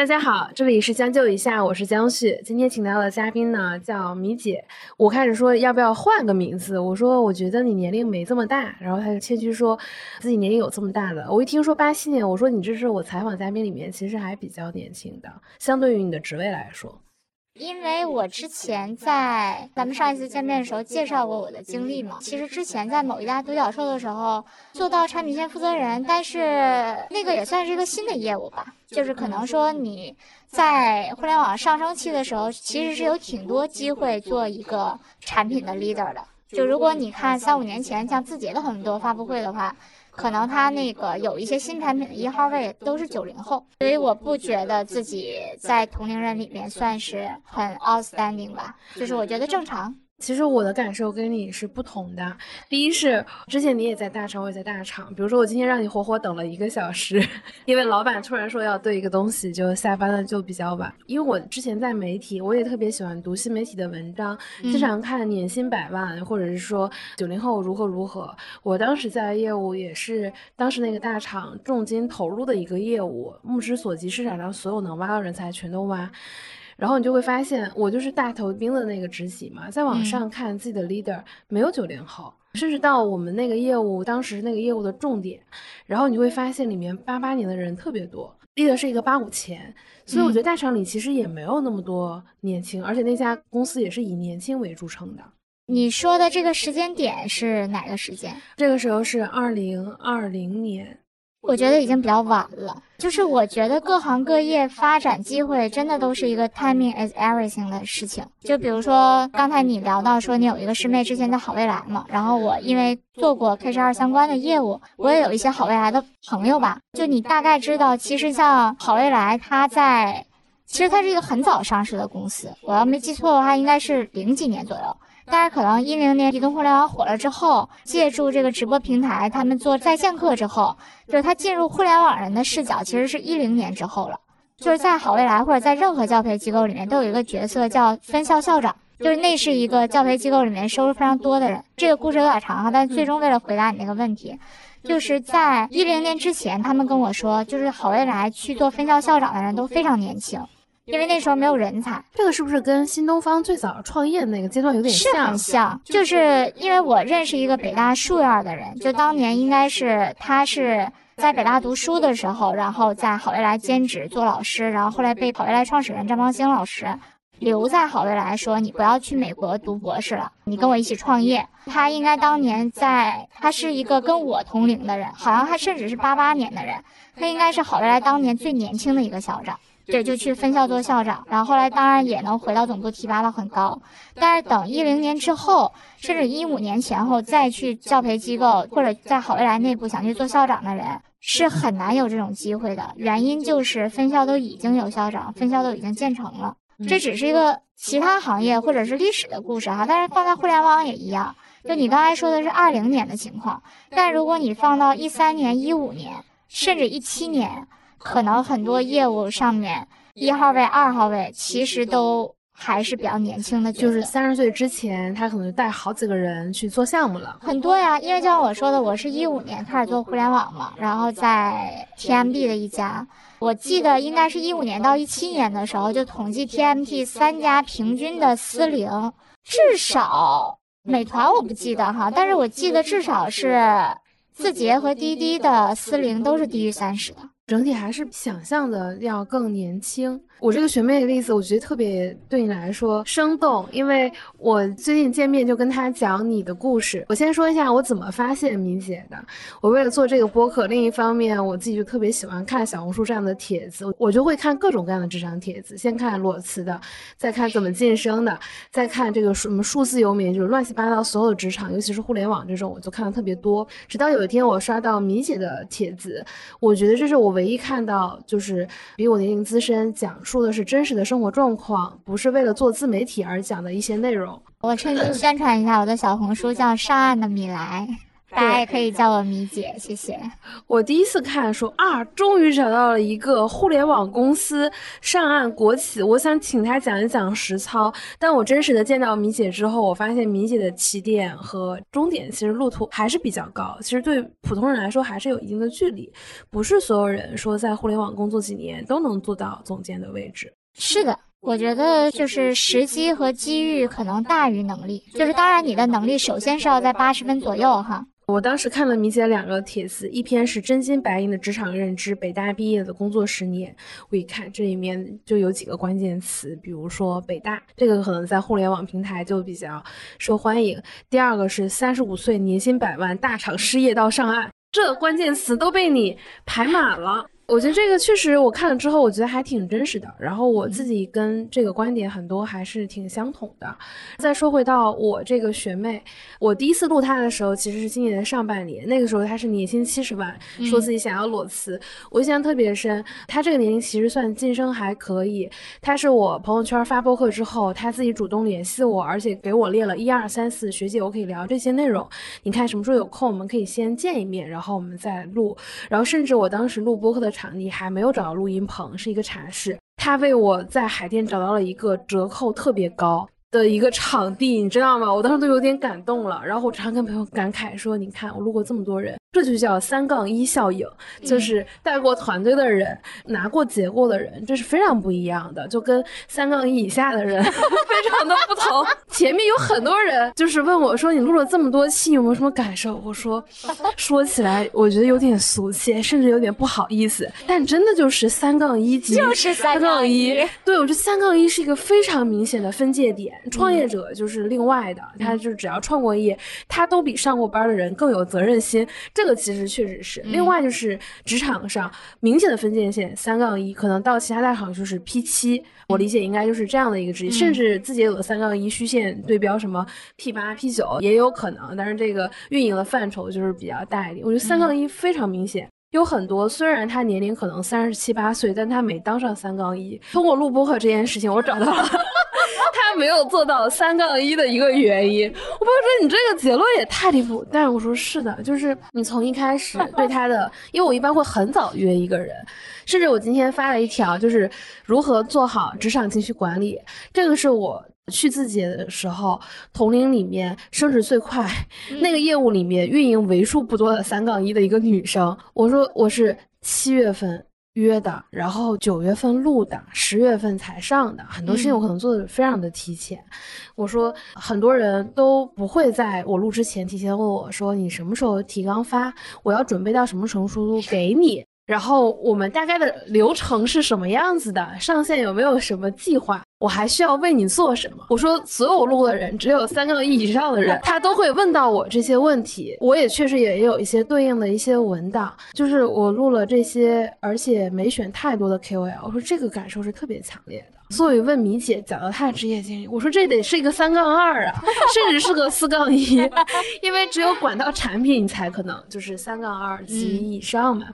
大家好，这里是将就一下，我是江旭。今天请到的嘉宾呢叫米姐。我开始说要不要换个名字，我说我觉得你年龄没这么大，然后她就谦虚说自己年龄有这么大的。我一听说八七年，我说你这是我采访嘉宾里面其实还比较年轻的，相对于你的职位来说。因为我之前在咱们上一次见面的时候介绍过我的经历嘛，其实之前在某一家独角兽的时候做到产品线负责人，但是那个也算是一个新的业务吧，就是可能说你在互联网上升期的时候，其实是有挺多机会做一个产品的 leader 的。就如果你看三五年前像字节的很多发布会的话。可能他那个有一些新产品的一号位都是九零后，所以我不觉得自己在同龄人里面算是很 outstanding 吧，就是我觉得正常。其实我的感受跟你是不同的。第一是之前你也在大厂，我也在大厂。比如说我今天让你活活等了一个小时，因为老板突然说要对一个东西，就下班了就比较晚。因为我之前在媒体，我也特别喜欢读新媒体的文章，经常看年薪百万，或者是说九零后如何如何。我当时在业务也是当时那个大厂重金投入的一个业务，目之所及，市场上所有能挖到人才全都挖。然后你就会发现，我就是大头兵的那个职级嘛，在网上看自己的 leader 没有九零后，甚至到我们那个业务当时那个业务的重点，然后你会发现里面八八年的人特别多，leader 是一个八五前，所以我觉得大厂里其实也没有那么多年轻，而且那家公司也是以年轻为著称的。你说的这个时间点是哪个时间？这个时候是二零二零年。我觉得已经比较晚了，就是我觉得各行各业发展机会真的都是一个 timing is everything 的事情。就比如说刚才你聊到说你有一个师妹之前在好未来嘛，然后我因为做过 K 十二相关的业务，我也有一些好未来的朋友吧。就你大概知道，其实像好未来，它在其实它是一个很早上市的公司，我要没记错的话，应该是零几年左右。但是可能一零年移动互联网火了之后，借助这个直播平台，他们做在线课之后，就是他进入互联网人的视角，其实是一零年之后了。就是在好未来或者在任何教培机构里面，都有一个角色叫分校校长，就是那是一个教培机构里面收入非常多的人。这个故事有点长哈，但最终为了回答你那个问题，就是在一零年之前，他们跟我说，就是好未来去做分校校长的人都非常年轻。因为那时候没有人才，这个是不是跟新东方最早创业的那个阶段有点像？是很像，就是因为我认识一个北大数院的人，就当年应该是他是在北大读书的时候，然后在好未来兼职做老师，然后后来被好未来创始人张邦兴老师留在好未来，说你不要去美国读博士了，你跟我一起创业。他应该当年在，他是一个跟我同龄的人，好像他甚至是八八年的人，他应该是好未来当年最年轻的一个校长。对，就去分校做校长，然后后来当然也能回到总部提拔到很高，但是等一零年之后，甚至一五年前后再去教培机构或者在好未来内部想去做校长的人，是很难有这种机会的。原因就是分校都已经有校长，分校都已经建成了。这只是一个其他行业或者是历史的故事哈，但是放在互联网也一样。就你刚才说的是二零年的情况，但如果你放到一三年、一五年，甚至一七年。可能很多业务上面一号位、二号位其实都还是比较年轻的，就是三十岁之前，他可能带好几个人去做项目了。很多呀，因为就像我说的，我是一五年开始做互联网嘛，然后在 TMB 的一家，我记得应该是一五年到一七年的时候，就统计 TMT 三家平均的私龄，至少美团我不记得哈，但是我记得至少是字节和滴滴的私龄都是低于三十的。整体还是想象的要更年轻。我这个学妹的例子，我觉得特别对你来说生动，因为我最近见面就跟她讲你的故事。我先说一下我怎么发现米姐的。我为了做这个播客，另一方面我自己就特别喜欢看小红书这样的帖子，我就会看各种各样的职场帖子，先看裸辞的，再看怎么晋升的，再看这个什么数字游民，就是乱七八糟所有职场，尤其是互联网这种，我就看的特别多。直到有一天我刷到米姐的帖子，我觉得这是我唯一看到就是比我年龄资深讲。说的是真实的生活状况，不是为了做自媒体而讲的一些内容。我趁机宣传一下我的小红书，叫上岸的米莱。大家也可以叫我米姐，谢谢。我第一次看说啊，终于找到了一个互联网公司上岸国企，我想请他讲一讲实操。但我真实的见到米姐之后，我发现米姐的起点和终点其实路途还是比较高，其实对普通人来说还是有一定的距离，不是所有人说在互联网工作几年都能做到总监的位置。是的。我觉得就是时机和机遇可能大于能力，就是当然你的能力首先是要在八十分左右哈。我当时看了米姐两个帖子，一篇是真金白银的职场认知，北大毕业的工作十年，我一看这里面就有几个关键词，比如说北大，这个可能在互联网平台就比较受欢迎。第二个是三十五岁年薪百万，大厂失业到上岸，这关键词都被你排满了。我觉得这个确实，我看了之后，我觉得还挺真实的。然后我自己跟这个观点很多还是挺相同的。再说回到我这个学妹，我第一次录她的时候，其实是今年的上半年。那个时候她是年薪七十万，说自己想要裸辞。我印象特别深，她这个年龄其实算晋升还可以。她是我朋友圈发播客之后，她自己主动联系我，而且给我列了一二三四，学姐我可以聊这些内容。你看什么时候有空，我们可以先见一面，然后我们再录。然后甚至我当时录播客的。场地还没有找到录音棚，是一个茶室。他为我在海淀找到了一个折扣特别高。的一个场地，你知道吗？我当时都有点感动了。然后我常跟朋友感慨说：“你看，我路过这么多人，这就叫三杠一效应，就是带过团队的人，拿过结果的人，这是非常不一样的，就跟三杠一以下的人 非常的不同。前面有很多人就是问我说：‘你录了这么多期，有没有什么感受？’我说：说起来，我觉得有点俗气，甚至有点不好意思。但真的就是三杠一级，就是三杠一。对，我觉得三杠一是一个非常明显的分界点。”创业者就是另外的，他就只要创过业，他都比上过班的人更有责任心。这个其实确实是。另外就是职场上明显的分界线，三杠一，可能到其他大厂就是 P 七，我理解应该就是这样的一个职业，甚至字节有的三杠一虚线对标什么 P 八、P 九也有可能，但是这个运营的范畴就是比较大一点。我觉得三杠一非常明显。有很多，虽然他年龄可能三十七八岁，但他没当上三杠一。通过录播客这件事情，我找到了 他没有做到三杠一的一个原因。我朋友说你这个结论也太离谱，但是我说是的，就是你从一开始对他的，因为我一般会很早约一个人，甚至我今天发了一条，就是如何做好职场情绪管理，这个是我。去字节的时候，同龄里面升职最快，那个业务里面运营为数不多的三杠一的一个女生。我说我是七月份约的，然后九月份录的，十月份才上的，很多事情我可能做的非常的提前。我说很多人都不会在我录之前提前问我说你什么时候提纲发，我要准备到什么成熟度给你。然后我们大概的流程是什么样子的？上线有没有什么计划？我还需要为你做什么？我说，所有录的人，只有三个亿以上的人，他都会问到我这些问题。我也确实也有一些对应的一些文档，就是我录了这些，而且没选太多的 KOL。我说这个感受是特别强烈的。所以问米姐讲到她的职业经历，我说这得是一个三杠二啊，甚至是个四杠一，因为只有管到产品，你才可能就是三杠二及以上嘛。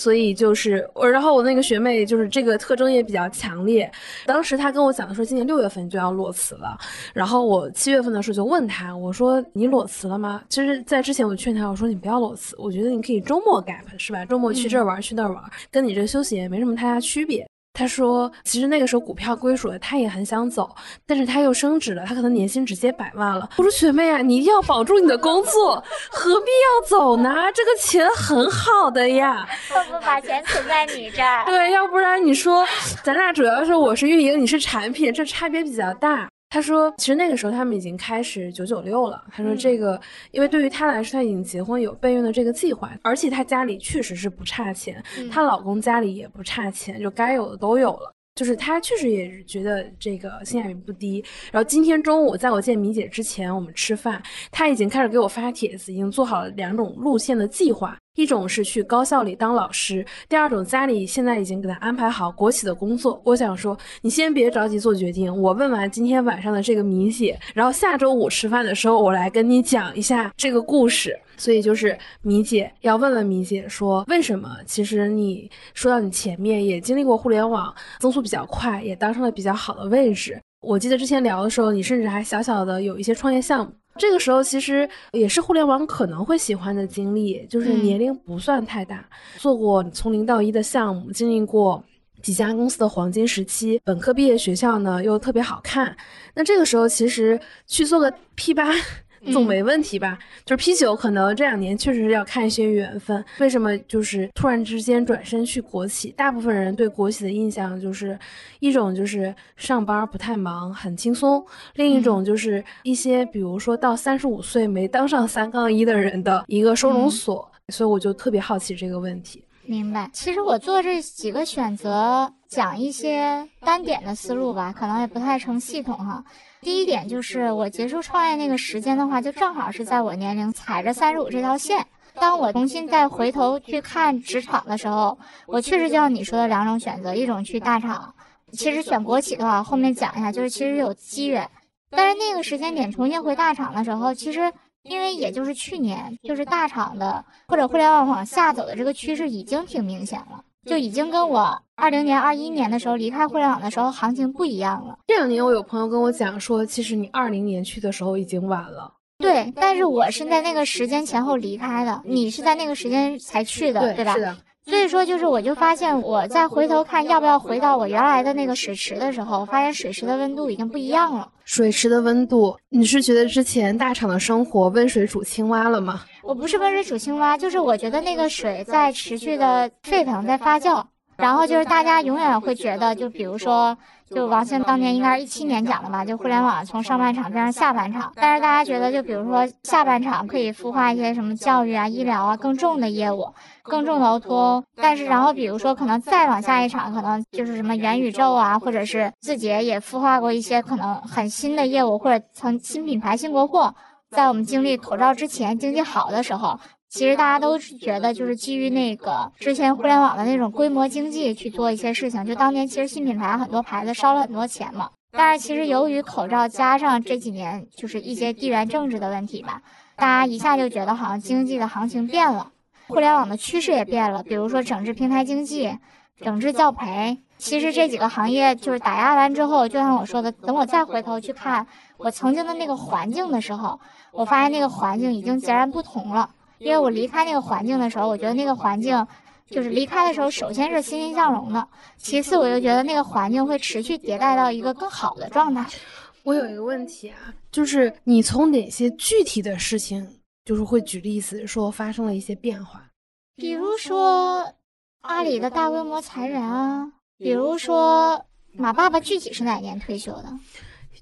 所以就是我，然后我那个学妹就是这个特征也比较强烈。当时她跟我讲的说，今年六月份就要裸辞了。然后我七月份的时候就问她，我说你裸辞了吗？其实，在之前我劝她，我说你不要裸辞，我觉得你可以周末 gap，是吧？周末去这儿玩，去那儿玩，跟你这休息也没什么太大区别。他说：“其实那个时候股票归属了，他也很想走，但是他又升职了，他可能年薪直接百万了。”我说：“学妹啊，你一定要保住你的工作，何必要走呢？这个钱很好的呀，要不把钱存在你这儿？对，要不然你说咱俩主要是我是运营，你是产品，这差别比较大。”他说：“其实那个时候他们已经开始九九六了。”他说：“这个，因为对于他来说，他已经结婚有备孕的这个计划，而且他家里确实是不差钱，她老公家里也不差钱，就该有的都有了。就是他确实也是觉得这个性价比不低。然后今天中午在我见米姐之前，我们吃饭，他已经开始给我发帖子，已经做好了两种路线的计划。”一种是去高校里当老师，第二种家里现在已经给他安排好国企的工作。我想说，你先别着急做决定，我问完今天晚上的这个米姐，然后下周五吃饭的时候，我来跟你讲一下这个故事。所以就是米姐要问问米姐说，为什么？其实你说到你前面也经历过互联网增速比较快，也当上了比较好的位置。我记得之前聊的时候，你甚至还小小的有一些创业项目。这个时候其实也是互联网可能会喜欢的经历，就是年龄不算太大，做过从零到一的项目，经历过几家公司的黄金时期，本科毕业学校呢又特别好看，那这个时候其实去做个 P 八。总没问题吧？就是 P 九，可能这两年确实是要看一些缘分。为什么就是突然之间转身去国企？大部分人对国企的印象就是一种就是上班不太忙，很轻松；另一种就是一些比如说到三十五岁没当上三杠一的人的一个收容所。所以我就特别好奇这个问题。明白。其实我做这几个选择，讲一些单点的思路吧，可能也不太成系统哈。第一点就是我结束创业那个时间的话，就正好是在我年龄踩着三十五这条线。当我重新再回头去看职场的时候，我确实就像你说的两种选择，一种去大厂。其实选国企的话，后面讲一下，就是其实有机缘。但是那个时间点重新回大厂的时候，其实因为也就是去年，就是大厂的或者互联网往下走的这个趋势已经挺明显了。就已经跟我二零年、二一年的时候离开互联网的时候行情不一样了。这两年我有朋友跟我讲说，其实你二零年去的时候已经晚了。对，但是我是在那个时间前后离开的，你是在那个时间才去的，对吧？是的。所以说，就是我就发现，我再回头看要不要回到我原来的那个水池的时候，发现水池的温度已经不一样了。水池的温度，你是觉得之前大厂的生活温水煮青蛙了吗？我不是温水煮青蛙，就是我觉得那个水在持续的沸腾，在发酵。然后就是大家永远会觉得，就比如说，就王兴当年应该是一七年讲的吧，就互联网从上半场变成下半场。但是大家觉得，就比如说下半场可以孵化一些什么教育啊、医疗啊更重的业务，更重的 O2O。但是然后比如说可能再往下一场，可能就是什么元宇宙啊，或者是字节也孵化过一些可能很新的业务，或者从新品牌、新国货。在我们经历口罩之前，经济好的时候。其实大家都是觉得，就是基于那个之前互联网的那种规模经济去做一些事情。就当年其实新品牌很多牌子烧了很多钱嘛。但是其实由于口罩加上这几年就是一些地缘政治的问题吧，大家一下就觉得好像经济的行情变了，互联网的趋势也变了。比如说整治平台经济、整治教培，其实这几个行业就是打压完之后，就像我说的，等我再回头去看我曾经的那个环境的时候，我发现那个环境已经截然不同了。因为我离开那个环境的时候，我觉得那个环境，就是离开的时候，首先是欣欣向荣的，其次我又觉得那个环境会持续迭代到一个更好的状态。我有一个问题啊，就是你从哪些具体的事情，就是会举例子说发生了一些变化？比如说阿里的大规模裁员啊，比如说马爸爸具体是哪年退休的？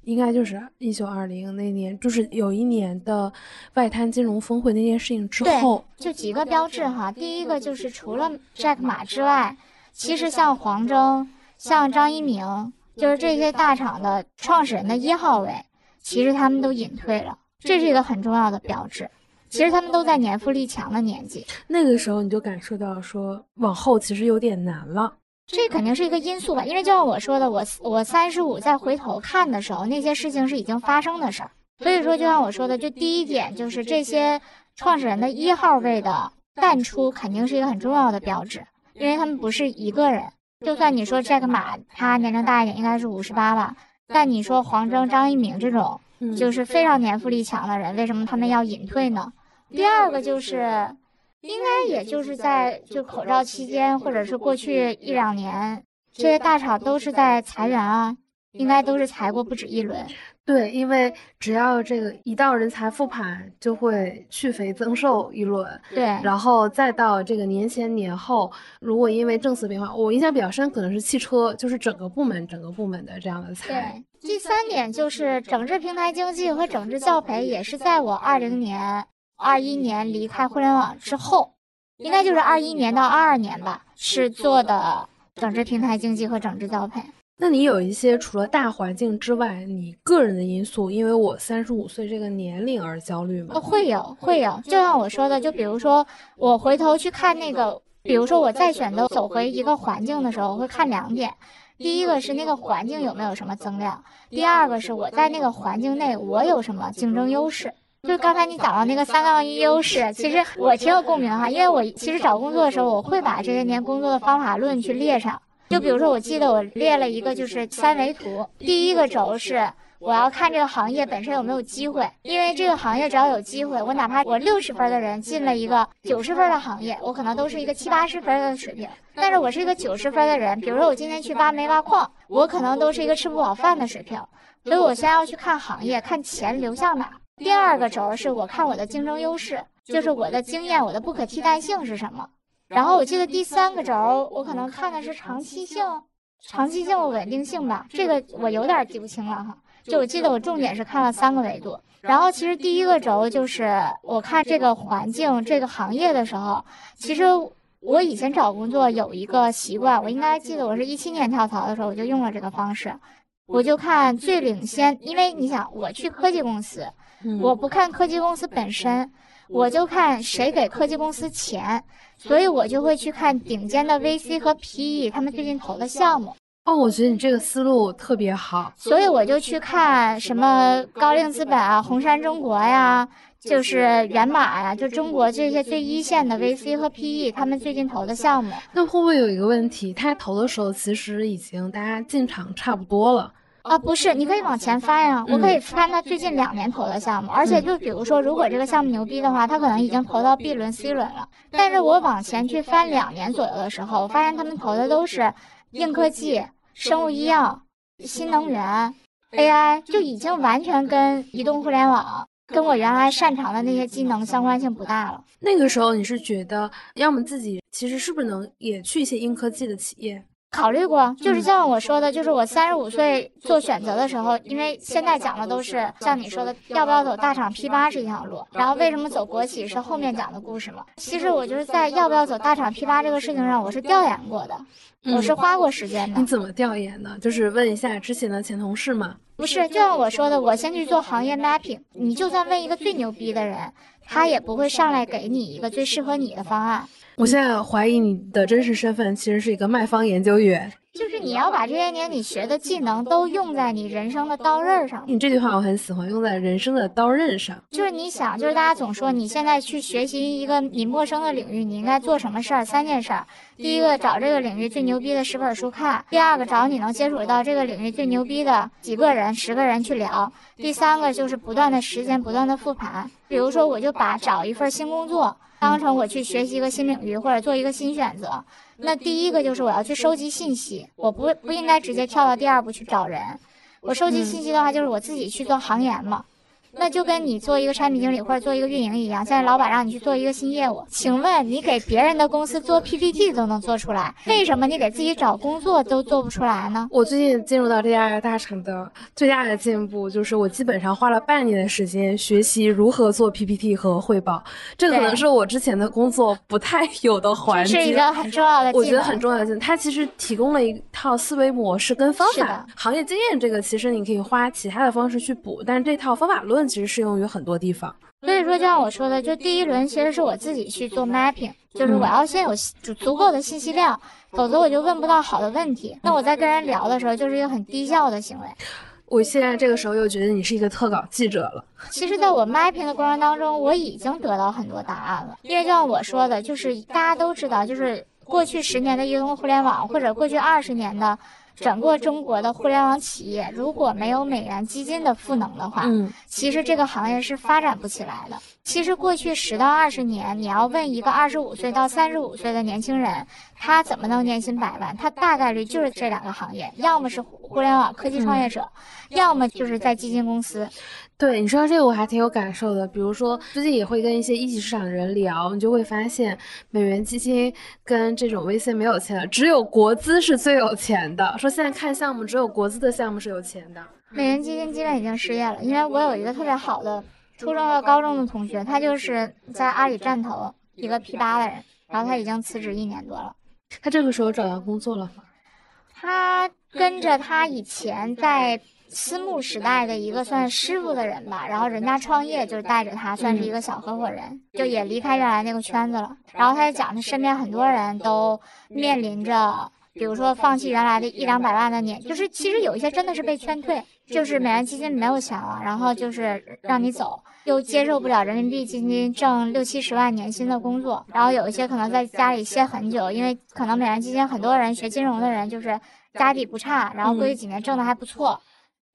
应该就是一九二零那年，就是有一年的外滩金融峰会那件事情之后，就几个标志哈。第一个就是除了 Jack 马之外，其实像黄峥、像张一鸣，就是这些大厂的创始人的一号位，其实他们都隐退了，这是一个很重要的标志。其实他们都在年富力强的年纪，那个时候你就感受到说往后其实有点难了。这肯定是一个因素吧，因为就像我说的，我我三十五再回头看的时候，那些事情是已经发生的事儿。所以说，就像我说的，就第一点就是这些创始人的一号位的淡出，肯定是一个很重要的标志，因为他们不是一个人。就算你说 Jack 马他年龄大一点，应该是五十八吧，但你说黄峥、张一鸣这种就是非常年富力强的人，为什么他们要隐退呢？第二个就是。应该也就是在就口罩期间，或者是过去一两年，这些大厂都是在裁员啊，应该都是裁过不止一轮。对，因为只要这个一到人才复盘，就会去肥增瘦一轮。对，然后再到这个年前年后，如果因为政策变化，我印象比较深，可能是汽车，就是整个部门整个部门的这样的裁。对，第三点就是整治平台经济和整治教培，也是在我二零年。二一年离开互联网之后，应该就是二一年到二二年吧，是做的整治平台经济和整治教培。那你有一些除了大环境之外，你个人的因素，因为我三十五岁这个年龄而焦虑吗？会有，会有。就像我说的，就比如说我回头去看那个，比如说我再选择走回一个环境的时候，我会看两点。第一个是那个环境有没有什么增量，第二个是我在那个环境内我有什么竞争优势。就刚才你讲到那个三杠一优势，其实我挺有共鸣哈，因为我其实找工作的时候，我会把这些年工作的方法论去列上。就比如说，我记得我列了一个就是三维图，第一个轴是我要看这个行业本身有没有机会，因为这个行业只要有机会，我哪怕我六十分的人进了一个九十分的行业，我可能都是一个七八十分的水平。但是我是一个九十分的人，比如说我今天去挖煤挖矿，我可能都是一个吃不饱饭的水平。所以我先要去看行业，看钱流向哪。第二个轴是我看我的竞争优势，就是我的经验，我的不可替代性是什么。然后我记得第三个轴，我可能看的是长期性、长期性、稳定性吧，这个我有点记不清了哈。就我记得我重点是看了三个维度。然后其实第一个轴就是我看这个环境、这个行业的时候，其实我以前找工作有一个习惯，我应该记得我是一七年跳槽的时候我就用了这个方式，我就看最领先，因为你想我去科技公司，我不看科技公司本身。我就看谁给科技公司钱，所以我就会去看顶尖的 VC 和 PE 他们最近投的项目。哦，我觉得你这个思路特别好，所以我就去看什么高瓴资本啊、红杉中国呀，就是源码呀，就中国这些最一线的 VC 和 PE 他们最近投的项目。那会不会有一个问题，他投的时候其实已经大家进场差不多了？啊，不是，你可以往前翻呀，我可以翻他最近两年投的项目，而且就比如说，如果这个项目牛逼的话，他可能已经投到 B 轮、C 轮了。但是我往前去翻两年左右的时候，我发现他们投的都是硬科技、生物医药、新能源、AI，就已经完全跟移动互联网、跟我原来擅长的那些技能相关性不大了。那个时候你是觉得，要么自己其实是不是能也去一些硬科技的企业？考虑过，就是像我说的，就是我三十五岁做选择的时候，因为现在讲的都是像你说的，要不要走大厂 P 八是一条路，然后为什么走国企是后面讲的故事嘛。其实我就是在要不要走大厂 P 八这个事情上，我是调研过的，我是花过时间的。你怎么调研的？就是问一下之前的前同事嘛？不是，就像我说的，我先去做行业 mapping。你就算问一个最牛逼的人，他也不会上来给你一个最适合你的方案。我现在怀疑你的真实身份其实是一个卖方研究员，就是你要把这些年你学的技能都用在你人生的刀刃上。你这句话我很喜欢，用在人生的刀刃上。就是你想，就是大家总说你现在去学习一个你陌生的领域，你应该做什么事儿？三件事儿：第一个，找这个领域最牛逼的十本书看；第二个，找你能接触到这个领域最牛逼的几个人、十个人去聊；第三个就是不断的时间、不断的复盘。比如说，我就把找一份新工作。当成我去学习一个新领域或者做一个新选择，那第一个就是我要去收集信息，我不不应该直接跳到第二步去找人。我收集信息的话，就是我自己去做行研嘛。那就跟你做一个产品经理或者做一个运营一样，现在老板让你去做一个新业务，请问你给别人的公司做 PPT 都能做出来，为什么你给自己找工作都做不出来呢？我最近进入到这家大厂的最大的进步就是，我基本上花了半年的时间学习如何做 PPT 和汇报，这可能是我之前的工作不太有的环节，是一个很重要的，我觉得很重要的技能。它其实提供了一套思维模式跟方法，行业经验这个其实你可以花其他的方式去补，但是这套方法论。其实适用于很多地方，所以说就像我说的，就第一轮其实是我自己去做 mapping，就是我要先有足足够的信息量，否则我就问不到好的问题。那我在跟人聊的时候，就是一个很低效的行为。我现在这个时候又觉得你是一个特稿记者了。其实，在我 mapping 的过程当中，我已经得到很多答案了。因为就像我说的，就是大家都知道，就是过去十年的移动互联网，或者过去二十年的。整个中国的互联网企业如果没有美元基金的赋能的话，嗯，其实这个行业是发展不起来的。其实过去十到二十年，你要问一个二十五岁到三十五岁的年轻人，他怎么能年薪百万？他大概率就是这两个行业，要么是互联网科技创业者，要么就是在基金公司。对你说到这个，我还挺有感受的。比如说，最近也会跟一些一级市场的人聊，你就会发现，美元基金跟这种 VC 没有钱，只有国资是最有钱的。说现在看项目，只有国资的项目是有钱的。美元基金基本已经失业了，因为我有一个特别好的初中和高中的同学，他就是在阿里站投一个 P 八的人，然后他已经辞职一年多了。他这个时候找到工作了吗？他跟着他以前在。私募时代的一个算师傅的人吧，然后人家创业就是带着他，算是一个小合伙人，就也离开原来那个圈子了。然后他就讲，他身边很多人都面临着，比如说放弃原来的一两百万的年，就是其实有一些真的是被劝退，就是美元基金没有钱了，然后就是让你走，又接受不了人民币基金挣六七十万年薪的工作，然后有一些可能在家里歇很久，因为可能美元基金很多人学金融的人就是家底不差，然后过去几年挣的还不错。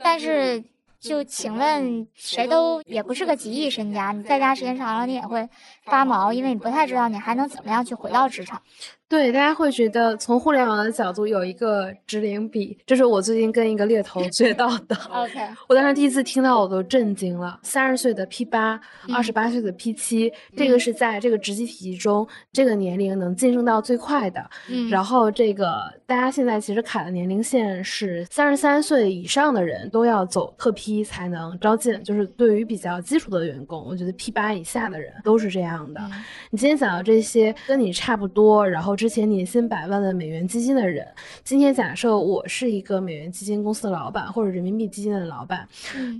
但是就请问，谁都也不是个几亿身家，你在家时间长了，你也会发毛，因为你不太知道你还能怎么样去回到职场。对，大家会觉得从互联网的角度有一个直零比，这是我最近跟一个猎头 学到的。OK，我当时第一次听到我都震惊了。三十岁的 P 八，二十八岁的 P 七，这个是在这个职级体系中这个年龄能晋升到最快的。嗯，然后这个大家现在其实卡的年龄线是三十三岁以上的人都要走特批才能招进，就是对于比较基础的员工，我觉得 P 八以下的人都是这样的。你今天讲到这些跟你差不多，然后。之前年薪百万的美元基金的人，今天假设我是一个美元基金公司的老板，或者人民币基金的老板，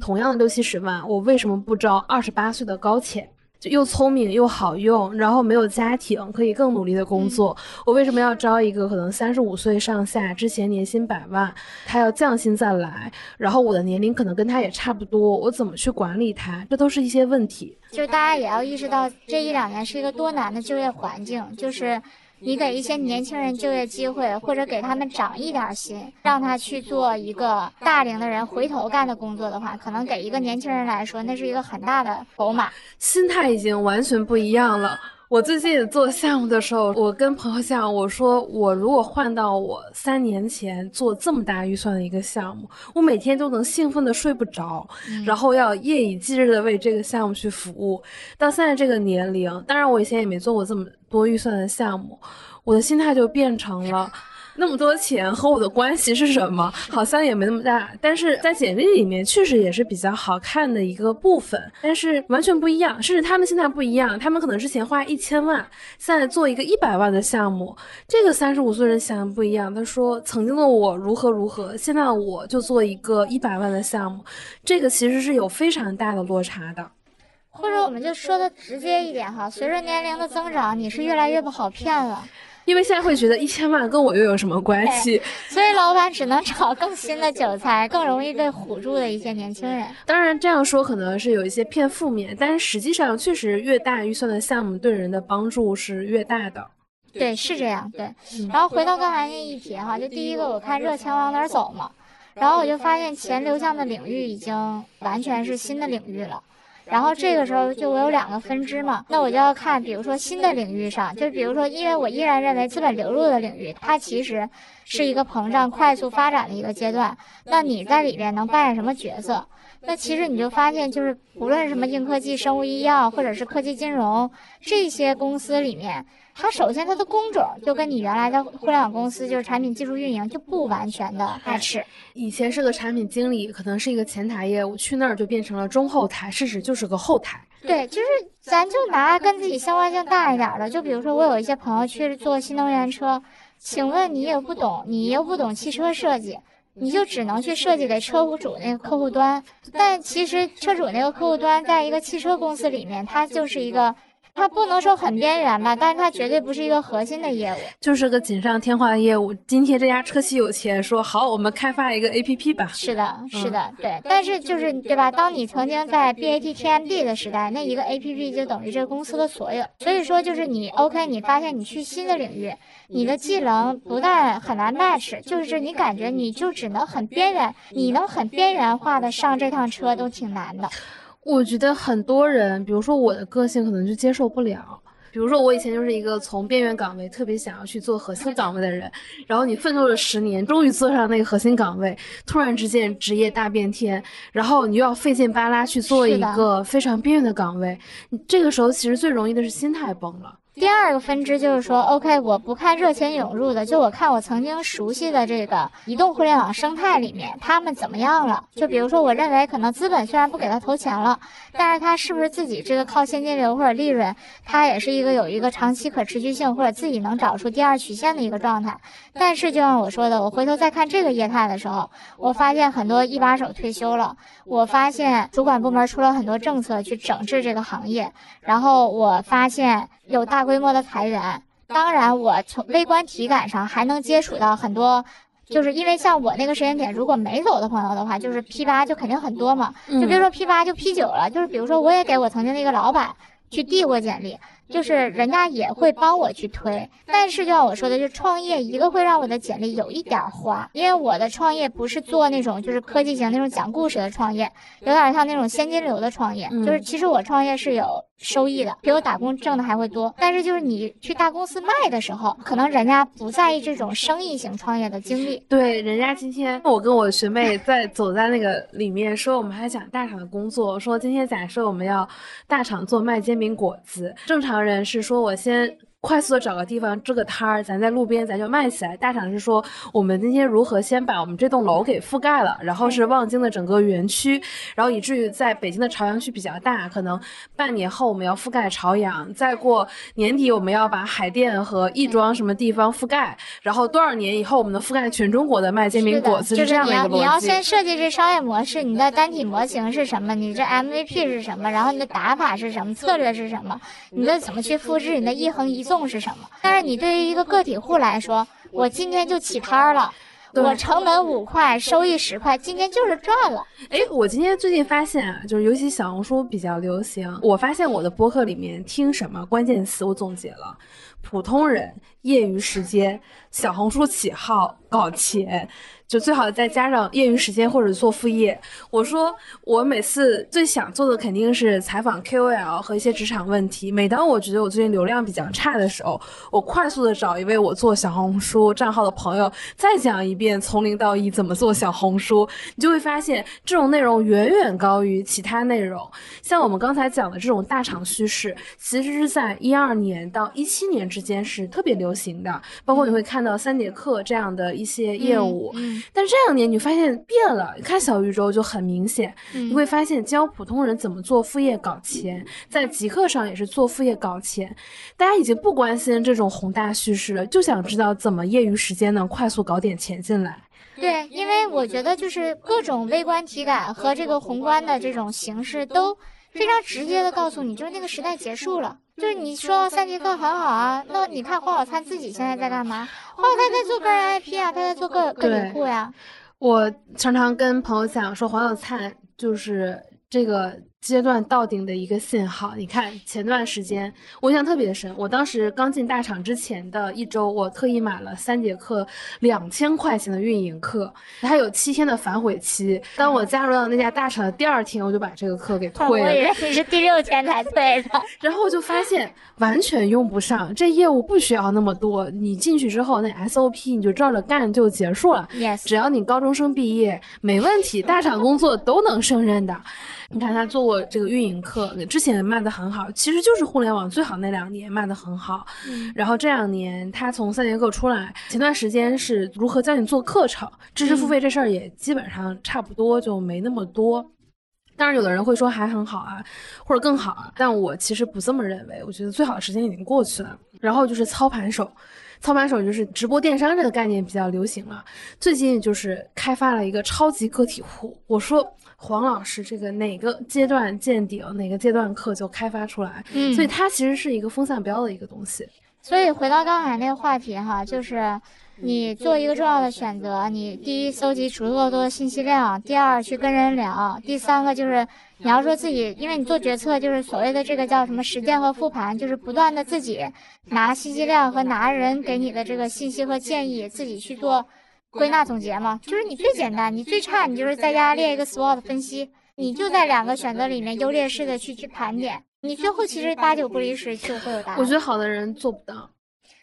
同样的六七十万，我为什么不招二十八岁的高潜？又聪明又好用，然后没有家庭，可以更努力的工作。我为什么要招一个可能三十五岁上下，之前年薪百万，他要降薪再来，然后我的年龄可能跟他也差不多，我怎么去管理他？这都是一些问题。就是大家也要意识到，这一两年是一个多难的就业环境，就是。你给一些年轻人就业机会，或者给他们长一点心，让他去做一个大龄的人回头干的工作的话，可能给一个年轻人来说，那是一个很大的筹码。心态已经完全不一样了。我最近做项目的时候，我跟朋友讲，我说我如果换到我三年前做这么大预算的一个项目，我每天都能兴奋的睡不着，然后要夜以继日的为这个项目去服务。到现在这个年龄，当然我以前也没做过这么。多预算的项目，我的心态就变成了，那么多钱和我的关系是什么？好像也没那么大。但是在简历里面确实也是比较好看的一个部分，但是完全不一样。甚至他们现在不一样，他们可能之前花一千万，现在做一个一百万的项目。这个三十五岁人想的不一样。他说，曾经的我如何如何，现在我就做一个一百万的项目，这个其实是有非常大的落差的。或者我们就说的直接一点哈，随着年龄的增长，你是越来越不好骗了，因为现在会觉得一千万跟我又有什么关系？所以老板只能找更新的韭菜，更容易被唬住的一些年轻人。当然这样说可能是有一些偏负面，但是实际上确实越大预算的项目对人的帮助是越大的。对，是这样。对，然后回到刚才那一题哈，就第一个我看热钱往哪走嘛，然后我就发现钱流向的领域已经完全是新的领域了。然后这个时候就我有两个分支嘛，那我就要看，比如说新的领域上，就比如说，因为我依然认为资本流入的领域，它其实是一个膨胀、快速发展的一个阶段。那你在里边能扮演什么角色？那其实你就发现，就是无论什么硬科技、生物医药，或者是科技金融这些公司里面。它首先它的工种就跟你原来的互联网公司就是产品技术运营就不完全的 match。以前是个产品经理，可能是一个前台业务，去那儿就变成了中后台，事实就是个后台。对，就是咱就拿跟自己相关性大一点的，就比如说我有一些朋友去做新能源车，请问你也不懂，你又不懂汽车设计，你就只能去设计给车主那个客户端。但其实车主那个客户端在一个汽车公司里面，它就是一个。它不能说很边缘吧，但是它绝对不是一个核心的业务，就是个锦上添花的业务。今天这家车企有钱，说好，我们开发一个 A P P 吧。是的，是的，对。但是就是对吧？当你曾经在 B A T T M D 的时代，那一个 A P P 就等于这个公司的所有。所以说，就是你 O K，你发现你去新的领域，你的技能不但很难 match，就是你感觉你就只能很边缘，你能很边缘化的上这趟车都挺难的。我觉得很多人，比如说我的个性可能就接受不了。比如说我以前就是一个从边缘岗位特别想要去做核心岗位的人，然后你奋斗了十年，终于坐上那个核心岗位，突然之间职业大变天，然后你又要费劲巴拉去做一个非常边缘的岗位，你这个时候其实最容易的是心态崩了。第二个分支就是说，OK，我不看热钱涌入的，就我看我曾经熟悉的这个移动互联网生态里面，他们怎么样了？就比如说，我认为可能资本虽然不给他投钱了，但是他是不是自己这个靠现金流或者利润，他也是一个有一个长期可持续性或者自己能找出第二曲线的一个状态。但是就像我说的，我回头再看这个业态的时候，我发现很多一把手退休了，我发现主管部门出了很多政策去整治这个行业，然后我发现。有大规模的裁员，当然，我从微观体感上还能接触到很多，就是因为像我那个时间点，如果没走的朋友的话，就是 P 八就肯定很多嘛，就别说 P 八就 P 九了，就是比如说我也给我曾经的一个老板去递过简历，就是人家也会帮我去推。但是就像我说的，就创业，一个会让我的简历有一点花，因为我的创业不是做那种就是科技型那种讲故事的创业，有点像那种现金流的创业。就是其实我创业是有收益的，比我打工挣的还会多。但是就是你去大公司卖的时候，可能人家不在意这种生意型创业的经历。对，人家今天我跟我学妹在走在那个里面说，我们还讲大厂的工作，说今天假设我们要大厂做卖煎饼果子，正常人是说我先。快速的找个地方支个摊儿，咱在路边咱就卖起来。大厂是说，我们今天如何先把我们这栋楼给覆盖了，然后是望京的整个园区，然后以至于在北京的朝阳区比较大，可能半年后我们要覆盖朝阳，再过年底我们要把海淀和亦庄什么地方覆盖，然后多少年以后我们能覆盖全中国的卖煎饼果子，是这样的一个逻辑。你要先设计这商业模式，你的单体模型是什么？你这 MVP 是什么？然后你的打法是什么？策略是什么？你的怎么去复制？你的一横一纵。是什么？但是你对于一个个体户来说，我今天就起摊儿了，我成本五块，收益十块，今天就是赚了。哎，我今天最近发现啊，就是尤其小红书比较流行，我发现我的博客里面听什么关键词，我总结了：普通人、业余时间、小红书起号、搞钱。就最好再加上业余时间或者做副业。我说我每次最想做的肯定是采访 KOL 和一些职场问题。每当我觉得我最近流量比较差的时候，我快速的找一位我做小红书账号的朋友，再讲一遍从零到一怎么做小红书。你就会发现这种内容远远高于其他内容。像我们刚才讲的这种大厂趋势，其实是在一二年到一七年之间是特别流行的。包括你会看到三节课这样的一些业务。但这两年你发现变了，看小宇宙就很明显，你会发现教普通人怎么做副业搞钱，在极客上也是做副业搞钱，大家已经不关心这种宏大叙事了，就想知道怎么业余时间能快速搞点钱进来。对，因为我觉得就是各种微观体感和这个宏观的这种形式都非常直接的告诉你，就是那个时代结束了。就是你说三节课很好啊，那你看黄小灿自己现在在干嘛？黄小灿在做个人 IP 啊，他在做个个体户呀。我常常跟朋友讲说，黄小灿就是这个。阶段到顶的一个信号。你看前段时间，我印象特别深。我当时刚进大厂之前的一周，我特意买了三节课，两千块钱的运营课，它有七天的反悔期。当我加入到那家大厂的第二天，我就把这个课给退了。我以为你是第六天才退的。然后我就发现完全用不上，这业务不需要那么多。你进去之后，那 SOP 你就照着干就结束了。Yes，只要你高中生毕业，没问题，大厂工作都能胜任的。你看他做过这个运营课，之前卖的很好，其实就是互联网最好那两年卖的很好。然后这两年他从三节课出来，前段时间是如何教你做课程，知识付费这事儿也基本上差不多，就没那么多。当然有的人会说还很好啊，或者更好啊，但我其实不这么认为，我觉得最好的时间已经过去了。然后就是操盘手。操盘手就是直播电商这个概念比较流行了，最近就是开发了一个超级个体户。我说黄老师，这个哪个阶段见顶，哪个阶段课就开发出来，嗯，所以它其实是一个风向标的一个东西。所以回到刚才那个话题哈，就是你做一个重要的选择，你第一搜集足够多的信息量，第二去跟人聊，第三个就是你要说自己，因为你做决策就是所谓的这个叫什么实践和复盘，就是不断的自己拿信息量和拿人给你的这个信息和建议，自己去做归纳总结嘛。就是你最简单，你最差，你就是在家列一个 SWOT 分析，你就在两个选择里面优劣势的去去盘点。你最后其实八九不离十就会有答案。我觉得好的人做不到，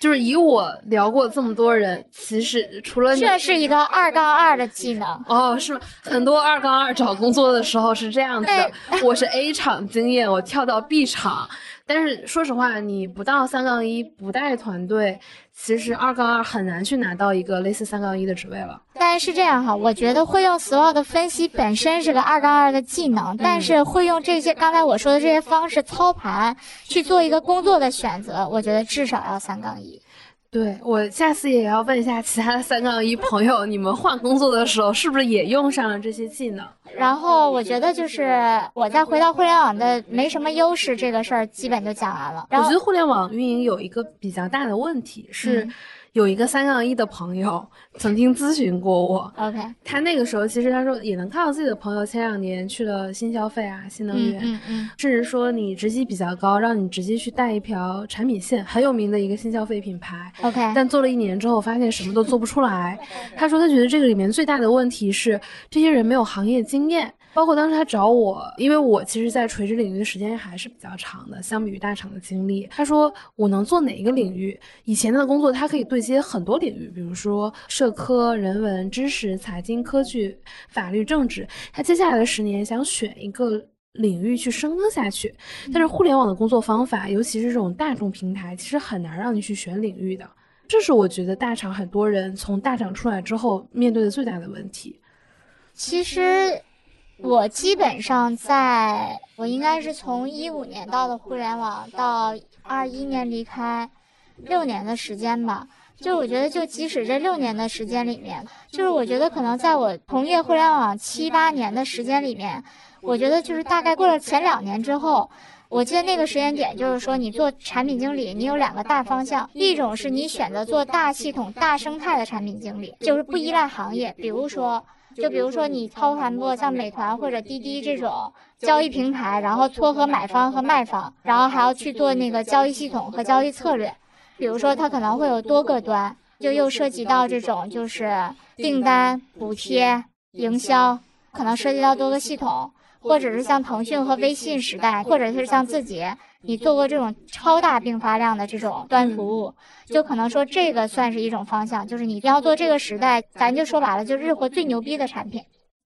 就是以我聊过这么多人，其实除了这是一个二杠二的技能哦，是吗？很多二杠二找工作的时候是这样子的，我是 A 厂经验，我跳到 B 厂。但是说实话，你不到三杠一不带团队，其实二杠二很难去拿到一个类似三杠一的职位了。但是这样哈，我觉得会用 SWOT 分析本身是个二杠二的技能，但是会用这些刚才我说的这些方式操盘去做一个工作的选择，我觉得至少要三杠一。对我下次也要问一下其他的三杠一朋友，你们换工作的时候是不是也用上了这些技能？然后我觉得就是我再回到互联网的没什么优势这个事儿，基本就讲完了。我觉得互联网运营有一个比较大的问题是。有一个三杠一的朋友曾经咨询过我，OK，他那个时候其实他说也能看到自己的朋友前两年去了新消费啊、新能源，嗯嗯，甚至说你职级比较高，让你直接去带一条产品线，很有名的一个新消费品牌，OK，但做了一年之后发现什么都做不出来。他说他觉得这个里面最大的问题是这些人没有行业经验。包括当时他找我，因为我其实，在垂直领域的时间还是比较长的，相比于大厂的经历。他说我能做哪一个领域？以前的工作他可以对接很多领域，比如说社科、人文、知识、财经、科技、法律、政治。他接下来的十年想选一个领域去深耕下去，但是互联网的工作方法，尤其是这种大众平台，其实很难让你去选领域的。这是我觉得大厂很多人从大厂出来之后面对的最大的问题。其实。我基本上在，我应该是从一五年到的互联网，到二一年离开，六年的时间吧。就我觉得，就即使这六年的时间里面，就是我觉得可能在我从业互联网七八年的时间里面，我觉得就是大概过了前两年之后，我记得那个时间点就是说，你做产品经理，你有两个大方向，一种是你选择做大系统、大生态的产品经理，就是不依赖行业，比如说。就比如说你操盘过像美团或者滴滴这种交易平台，然后撮合买方和卖方，然后还要去做那个交易系统和交易策略。比如说它可能会有多个端，就又涉及到这种就是订单、补贴、营销，可能涉及到多个系统，或者是像腾讯和微信时代，或者是像字节。你做过这种超大并发量的这种端服务，就可能说这个算是一种方向，就是你要做这个时代，咱就说白了，就日活最牛逼的产品。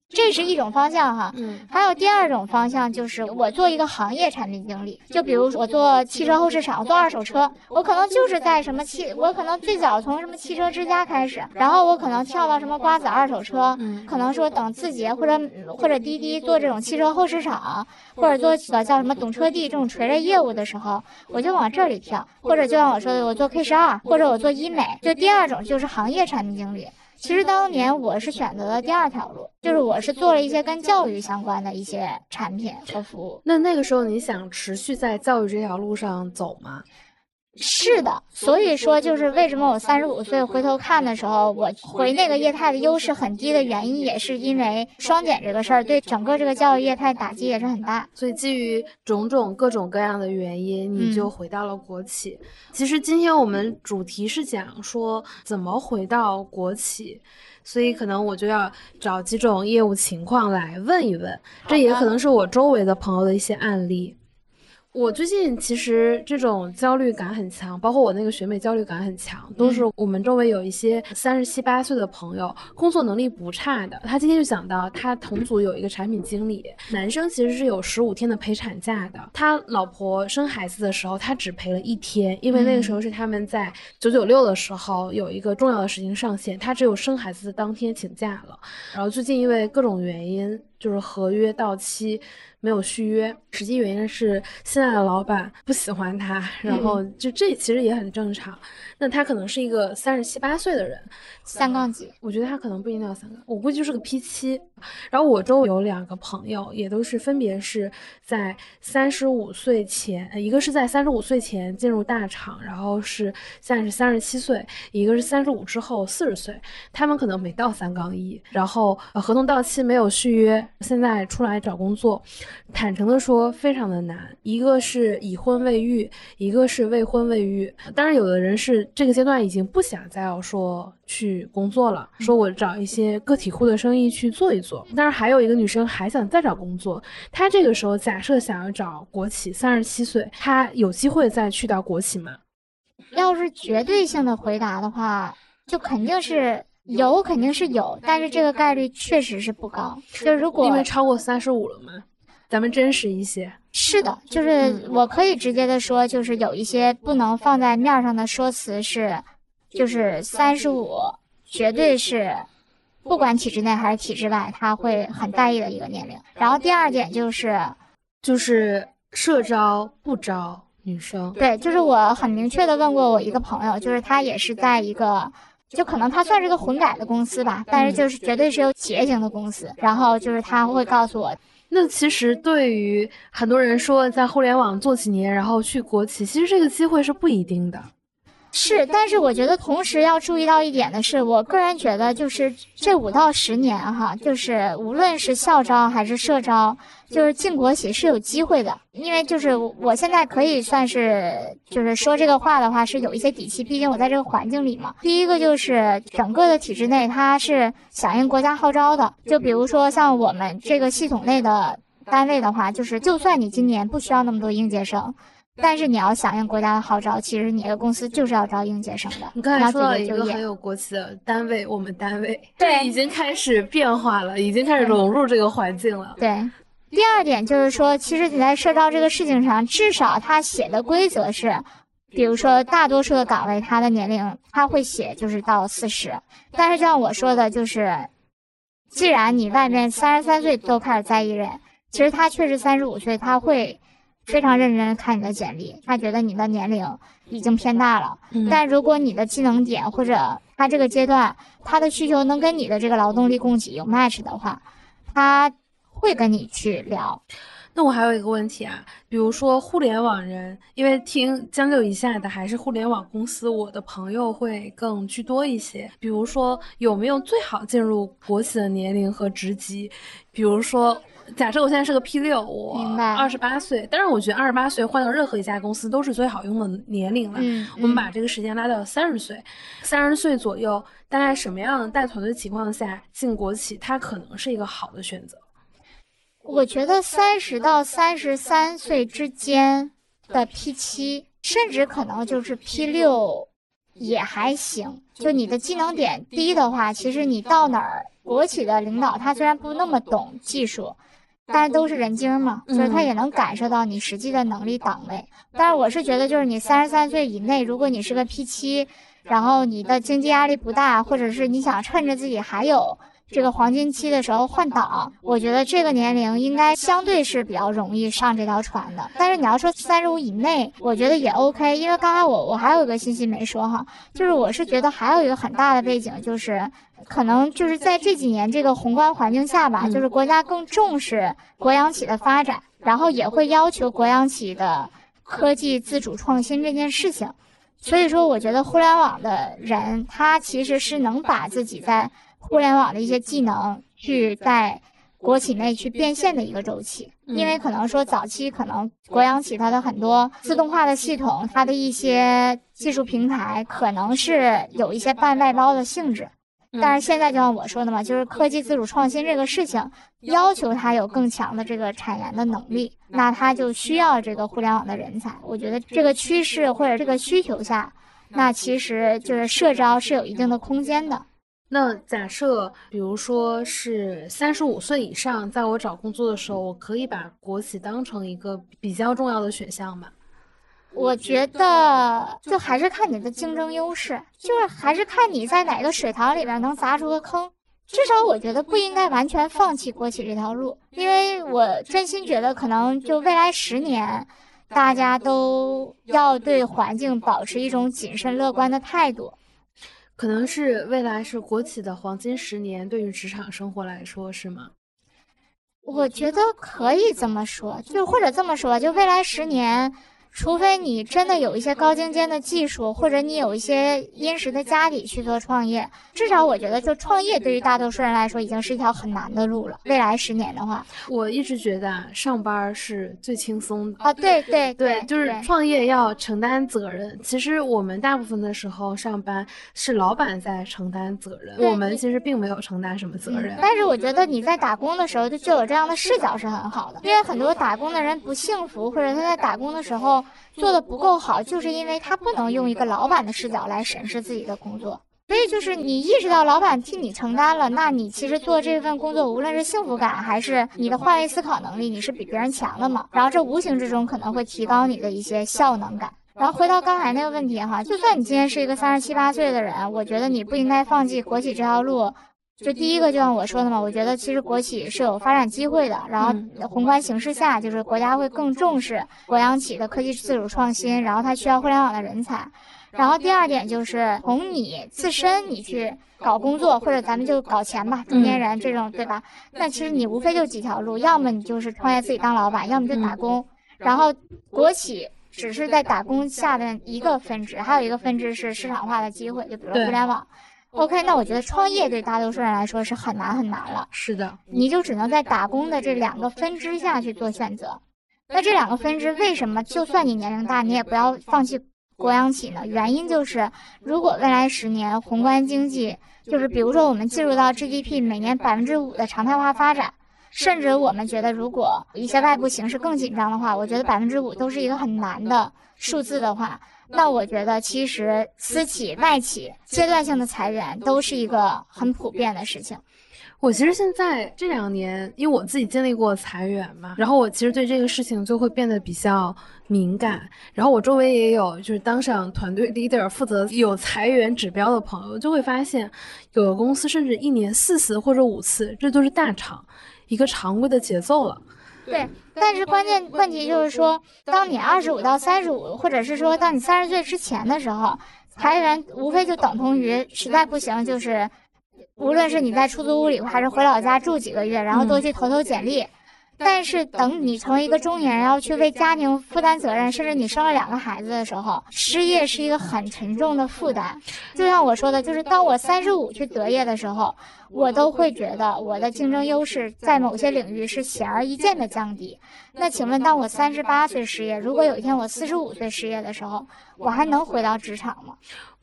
这是一种方向哈，嗯，还有第二种方向就是我做一个行业产品经理，就比如我做汽车后市场，我做二手车，我可能就是在什么汽，我可能最早从什么汽车之家开始，然后我可能跳到什么瓜子二手车，可能说等字节或者或者滴滴做这种汽车后市场，或者做个叫什么懂车帝这种垂类业务的时候，我就往这里跳，或者就像我说的，我做 K 十二，或者我做医美，就第二种就是行业产品经理。其实当年我是选择了第二条路，就是我是做了一些跟教育相关的一些产品和服务。那那个时候你想持续在教育这条路上走吗？是的，所以说就是为什么我三十五岁回头看的时候，我回那个业态的优势很低的原因，也是因为双减这个事儿对整个这个教育业态打击也是很大。所以基于种种各种各样的原因，你就回到了国企。其实今天我们主题是讲说怎么回到国企，所以可能我就要找几种业务情况来问一问，这也可能是我周围的朋友的一些案例。我最近其实这种焦虑感很强，包括我那个学妹焦虑感很强，都是我们周围有一些三十七八岁的朋友，工作能力不差的。他今天就讲到，他同组有一个产品经理，男生其实是有十五天的陪产假的。他老婆生孩子的时候，他只陪了一天，因为那个时候是他们在九九六的时候有一个重要的事情上线，他只有生孩子的当天请假了。然后最近因为各种原因。就是合约到期没有续约，实际原因是现在的老板不喜欢他，然后就这其实也很正常。那他可能是一个三十七八岁的人，三杠几？我觉得他可能不一定要三杠，我估计就是个 P 七。然后我周围有两个朋友，也都是分别是在三十五岁前，一个是在三十五岁前进入大厂，然后是现在是三十七岁；一个是三十五之后四十岁，他们可能没到三杠一，然后合同到期没有续约，现在出来找工作，坦诚的说非常的难。一个是已婚未育，一个是未婚未育。当然，有的人是。这个阶段已经不想再要说去工作了，说我找一些个体户的生意去做一做。但是还有一个女生还想再找工作，她这个时候假设想要找国企，三十七岁，她有机会再去到国企吗？要是绝对性的回答的话，就肯定是有，肯定是有，但是这个概率确实是不高。就如果因为超过三十五了吗？咱们真实一些。是的，就是我可以直接的说，就是有一些不能放在面上的说辞是，就是三十五绝对是，不管体制内还是体制外，他会很在意的一个年龄。然后第二点就是，就是社招不招女生。对，就是我很明确的问过我一个朋友，就是他也是在一个，就可能他算是个混改的公司吧，但是就是绝对是有企业型的公司。然后就是他会告诉我。那其实对于很多人说，在互联网做几年，然后去国企，其实这个机会是不一定的。是，但是我觉得同时要注意到一点的是，我个人觉得就是这五到十年哈，就是无论是校招还是社招，就是进国企是有机会的，因为就是我现在可以算是就是说这个话的话是有一些底气，毕竟我在这个环境里嘛。第一个就是整个的体制内它是响应国家号召的，就比如说像我们这个系统内的单位的话，就是就算你今年不需要那么多应届生。但是你要响应国家的号召，其实你的公司就是要招应届生的。你刚才说到一个很有国企的单位，我们单位对已经开始变化了，已经开始融入这个环境了。对，第二点就是说，其实你在社招这个事情上，至少他写的规则是，比如说大多数的岗位，他的年龄他会写就是到四十，但是就像我说的，就是既然你外面三十三岁都开始在意人，其实他确实三十五岁他会。非常认真看你的简历，他觉得你的年龄已经偏大了。但如果你的技能点或者他这个阶段他的需求能跟你的这个劳动力供给有 match 的话，他会跟你去聊。那我还有一个问题啊，比如说互联网人，因为听将就一下的还是互联网公司，我的朋友会更居多一些。比如说有没有最好进入国企的年龄和职级？比如说。假设我现在是个 P 六，我二十八岁，但是我觉得二十八岁换到任何一家公司都是最好用的年龄了。嗯我们把这个时间拉到三十岁，三十岁左右，大概什么样的带团队情况下进国企，它可能是一个好的选择？我觉得三十到三十三岁之间的 P 七，甚至可能就是 P 六也还行。就你的技能点低的话，其实你到哪儿，国企的领导他虽然不那么懂技术。但是都是人精嘛，就是他也能感受到你实际的能力档位。但是我是觉得，就是你三十三岁以内，如果你是个 P 七，然后你的经济压力不大，或者是你想趁着自己还有这个黄金期的时候换档，我觉得这个年龄应该相对是比较容易上这条船的。但是你要说三十五以内，我觉得也 OK，因为刚才我我还有一个信息没说哈，就是我是觉得还有一个很大的背景就是。可能就是在这几年这个宏观环境下吧，就是国家更重视国央企的发展，然后也会要求国央企的科技自主创新这件事情。所以说，我觉得互联网的人他其实是能把自己在互联网的一些技能去在国企内去变现的一个周期。因为可能说早期可能国央企它的很多自动化的系统，它的一些技术平台可能是有一些半外包的性质。但是现在就像我说的嘛，就是科技自主创新这个事情，要求它有更强的这个产研的能力，那它就需要这个互联网的人才。我觉得这个趋势或者这个需求下，那其实就是社招是有一定的空间的。那假设，比如说是三十五岁以上，在我找工作的时候，我可以把国企当成一个比较重要的选项吗？我觉得就还是看你的竞争优势，就是还是看你在哪个水塘里边能砸出个坑。至少我觉得不应该完全放弃国企这条路，因为我真心觉得可能就未来十年，大家都要对环境保持一种谨慎乐观的态度。可能是未来是国企的黄金十年，对于职场生活来说是吗？我觉得可以这么说，就或者这么说，就未来十年。除非你真的有一些高精尖的技术，或者你有一些殷实的家底去做创业，至少我觉得，就创业对于大多数人来说，已经是一条很难的路了。未来十年的话，我一直觉得上班是最轻松的啊！对对对，就是创业要承担责任。其实我们大部分的时候上班是老板在承担责任，我们其实并没有承担什么责任。但是我觉得你在打工的时候就就有这样的视角是很好的，因为很多打工的人不幸福，或者他在打工的时候。做的不够好，就是因为他不能用一个老板的视角来审视自己的工作，所以就是你意识到老板替你承担了，那你其实做这份工作，无论是幸福感还是你的换位思考能力，你是比别人强的嘛。然后这无形之中可能会提高你的一些效能感。然后回到刚才那个问题哈，就算你今天是一个三十七八岁的人，我觉得你不应该放弃国企这条路。就第一个，就像我说的嘛，我觉得其实国企是有发展机会的。然后宏观形势下，就是国家会更重视国央企的科技自主创新，然后它需要互联网的人才。然后第二点就是从你自身你去搞工作，或者咱们就搞钱吧，中间人这种，对吧？那其实你无非就几条路，要么你就是创业自己当老板，要么就打工。然后国企。只是在打工下的一个分支，还有一个分支是市场化的机会，就比如对互联网。OK，那我觉得创业对大多数人来说是很难很难了，是的，你就只能在打工的这两个分支下去做选择。那这两个分支为什么就算你年龄大，你也不要放弃国央企呢？原因就是，如果未来十年宏观经济，就是比如说我们进入到 GDP 每年百分之五的常态化发展，甚至我们觉得如果一些外部形势更紧张的话，我觉得百分之五都是一个很难的数字的话，那我觉得其实私企、外企阶段性的裁员都是一个很普遍的事情。我其实现在这两年，因为我自己经历过裁员嘛，然后我其实对这个事情就会变得比较敏感。然后我周围也有就是当上团队 leader 负责有裁员指标的朋友，就会发现有的公司甚至一年四次或者五次，这都是大厂一个常规的节奏了。对，但是关键问题就是说，当你二十五到三十五，或者是说当你三十岁之前的时候，裁员无非就等同于实在不行就是，无论是你在出租屋里，还是回老家住几个月，然后多去投投简历。但是等你成为一个中年人，要去为家庭负担责任，甚至你生了两个孩子的时候，失业是一个很沉重的负担。就像我说的，就是当我三十五去择业的时候，我都会觉得我的竞争优势在某些领域是显而易见的降低。那请问，当我三十八岁失业，如果有一天我四十五岁失业的时候，我还能回到职场吗？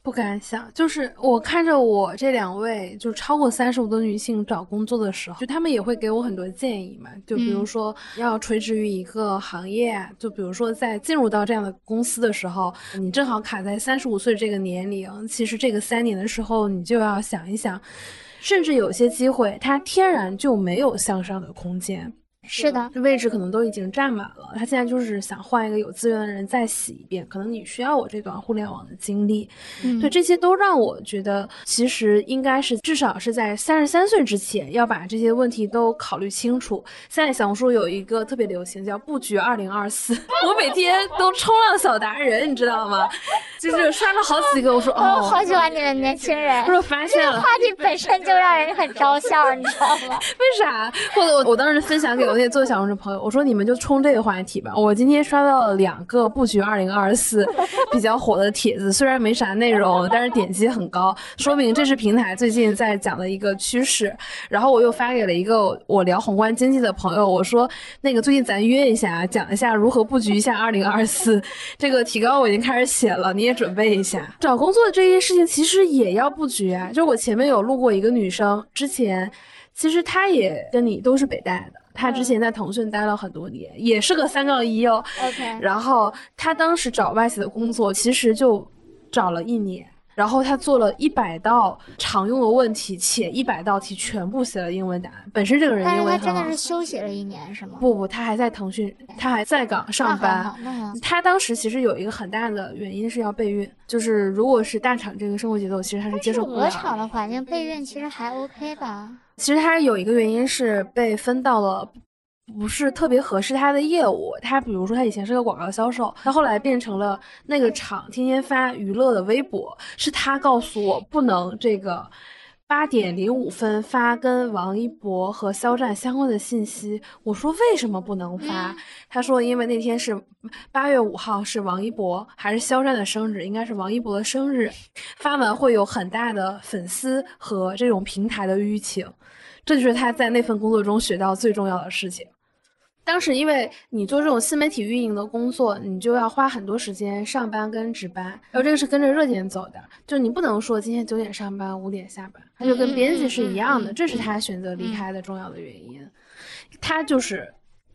不敢想，就是我看着我这两位就超过三十五的女性找工作的时候，就她们也会给我很多建议嘛，就比如说要垂直于一个行业，就比如说在进入到这样的公司的时候，你正好卡在三十五岁这个年龄，其实这个三年的时候，你就要想一想，甚至有些机会它天然就没有向上的空间。是的，位置可能都已经占满了，他现在就是想换一个有资源的人再洗一遍。可能你需要我这段互联网的经历，嗯，对，这些都让我觉得，其实应该是至少是在三十三岁之前要把这些问题都考虑清楚。现在小红书有一个特别流行叫“布局二零二四”，我每天都冲浪小达人，你知道吗？就是刷了好几个，我说我哦，好喜欢你们年轻人我。说发现了这个话。题本身就让人很招笑，你知道吗？为啥？或者我我当时分享给我那做小红书朋友，我说你们就冲这个话题吧。我今天刷到了两个布局二零二四比较火的帖子，虽然没啥内容，但是点击很高，说明这是平台最近在讲的一个趋势。然后我又发给了一个我聊宏观经济的朋友，我说那个最近咱约一下，讲一下如何布局一下二零二四。这个提纲我已经开始写了，你也准备一下。找工作这些事情其实也要布局啊。就我前面有录过一个女生，之前其实她也跟你都是北大的，她之前在腾讯待了很多年，也是个三杠一哦。OK，然后他当时找外企的工作，其实就找了一年。然后他做了一百道常用的问题，且一百道题全部写了英文答案。本身这个人英文很好他真的是休息了一年，是吗？不不，他还在腾讯，他还在岗上班。他当时其实有一个很大的原因是要备孕，就是如果是大厂这个生活节奏，其实他是接受不了鹅厂的。的环境备孕其实还 OK 吧？其实他有一个原因是被分到了。不是特别合适他的业务，他比如说他以前是个广告销售，他后来变成了那个厂天天发娱乐的微博，是他告诉我不能这个八点零五分发跟王一博和肖战相关的信息。我说为什么不能发？嗯他说因为那天是八月五号是王一博还是肖战的生日，应该是王一博的生日，发完会有很大的粉丝和这种平台的舆情。这就是他在那份工作中学到最重要的事情。当时因为你做这种新媒体运营的工作，你就要花很多时间上班跟值班，然后这个是跟着热点走的，就你不能说今天九点上班五点下班，他就跟编辑是一样的，这是他选择离开的重要的原因。他就是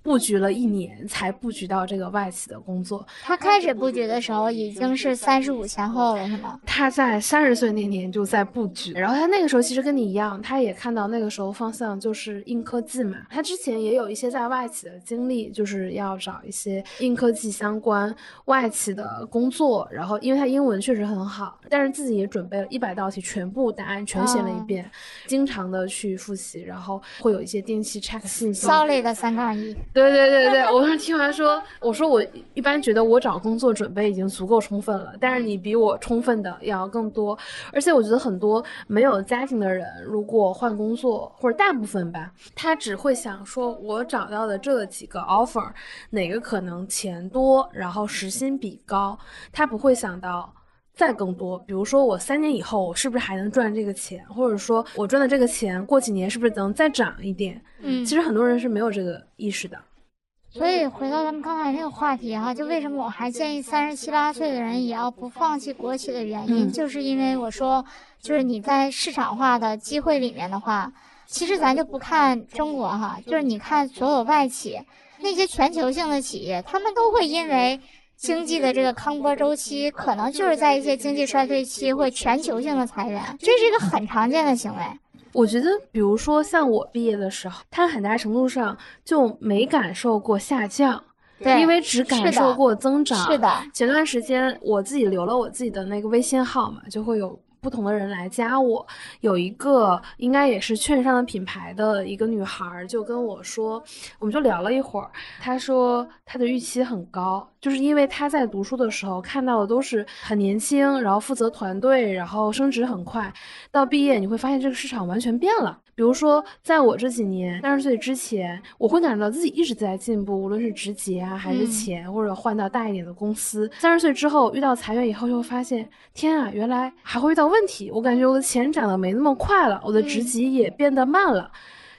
布局了一年才布局到这个外企的工作，他开始布局的时候已经是三十五前后了，是吗？他在三十岁那年就在布局，然后他那个时候其实跟你一样，他也看到那个时候方向就是硬科技嘛。他之前也有一些在外企的经历，就是要找一些硬科技相关外企的工作。然后因为他英文确实很好，但是自己也准备了一百道题，全部答案全写了一遍，经常的去复习，然后会有一些定期 check 信息。solid 的三杠一，对对对对，我当时听完说，我说我一般觉得我找工作准备已经足够充分了，但是你比我充分的要更多。而且我觉得很多没有家庭的人，如果换工作或者大部分吧，他只会想说，我找到的这几个 offer 哪个可能钱多，然后时薪比高，他不会想到。再更多，比如说我三年以后我是不是还能赚这个钱，或者说我赚的这个钱过几年是不是能再涨一点？嗯，其实很多人是没有这个意识的。所以回到咱们刚才那个话题哈，就为什么我还建议三十七八岁的人也要不放弃国企的原因，就是因为我说，就是你在市场化的机会里面的话，其实咱就不看中国哈，就是你看所有外企那些全球性的企业，他们都会因为。经济的这个康波周期，可能就是在一些经济衰退期会全球性的裁员，这是一个很常见的行为。我觉得，比如说像我毕业的时候，它很大程度上就没感受过下降，对，因为只感受过增长。是的，前段时间我自己留了我自己的那个微信号嘛，就会有。不同的人来加我，有一个应该也是券商的品牌的一个女孩就跟我说，我们就聊了一会儿。她说她的预期很高，就是因为他在读书的时候看到的都是很年轻，然后负责团队，然后升职很快。到毕业你会发现这个市场完全变了。比如说，在我这几年三十岁之前，我会感觉到自己一直在进步，无论是职级啊，还是钱，或者换到大一点的公司。三十岁之后遇到裁员以后，就会发现，天啊，原来还会遇到问题。我感觉我的钱涨得没那么快了，我的职级也变得慢了，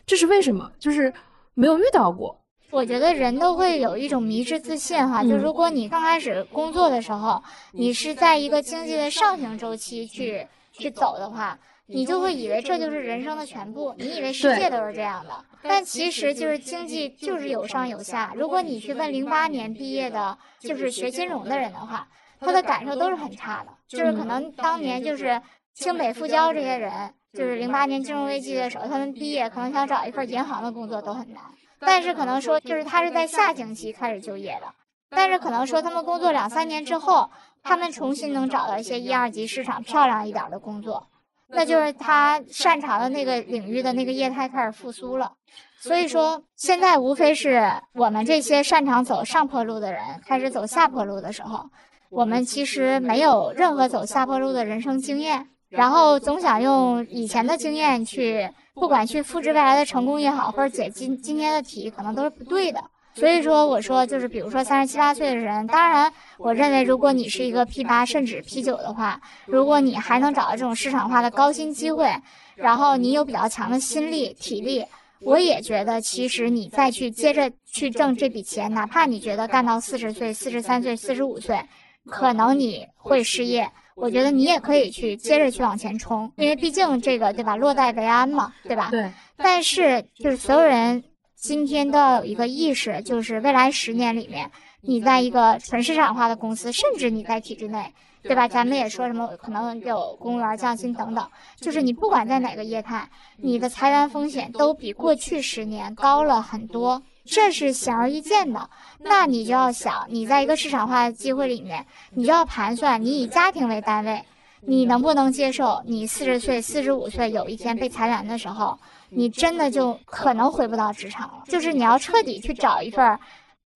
这是为什么？就是没有遇到过。我觉得人都会有一种迷之自信哈，就如果你刚开始工作的时候，你是在一个经济的上行周期去去走的话。你就会以为这就是人生的全部，你以为世界都是这样的，但其实就是经济就是有上有下。如果你去问零八年毕业的，就是学金融的人的话，他的感受都是很差的，就是可能当年就是清北复交这些人，就是零八年金融危机的时候，他们毕业可能想找一份银行的工作都很难。但是可能说就是他是在下星期开始就业的，但是可能说他们工作两三年之后，他们重新能找到一些一二级市场漂亮一点的工作。那就是他擅长的那个领域的那个业态开始复苏了，所以说现在无非是我们这些擅长走上坡路的人开始走下坡路的时候，我们其实没有任何走下坡路的人生经验，然后总想用以前的经验去，不管去复制未来的成功也好，或者解今今天的题，可能都是不对的。所以说，我说就是，比如说三十七八岁的人，当然，我认为如果你是一个 P 八甚至 P 九的话，如果你还能找到这种市场化的高薪机会，然后你有比较强的心力体力，我也觉得其实你再去接着去挣这笔钱，哪怕你觉得干到四十岁、四十三岁、四十五岁，可能你会失业，我觉得你也可以去接着去往前冲，因为毕竟这个对吧，落袋为安嘛，对吧？对。但是就是所有人。今天都要有一个意识，就是未来十年里面，你在一个纯市场化的公司，甚至你在体制内，对吧？咱们也说什么可能有公务员降薪等等，就是你不管在哪个业态，你的裁员风险都比过去十年高了很多，这是显而易见的。那你就要想，你在一个市场化的机会里面，你就要盘算，你以家庭为单位，你能不能接受你四十岁、四十五岁有一天被裁员的时候？你真的就可能回不到职场了，就是你要彻底去找一份，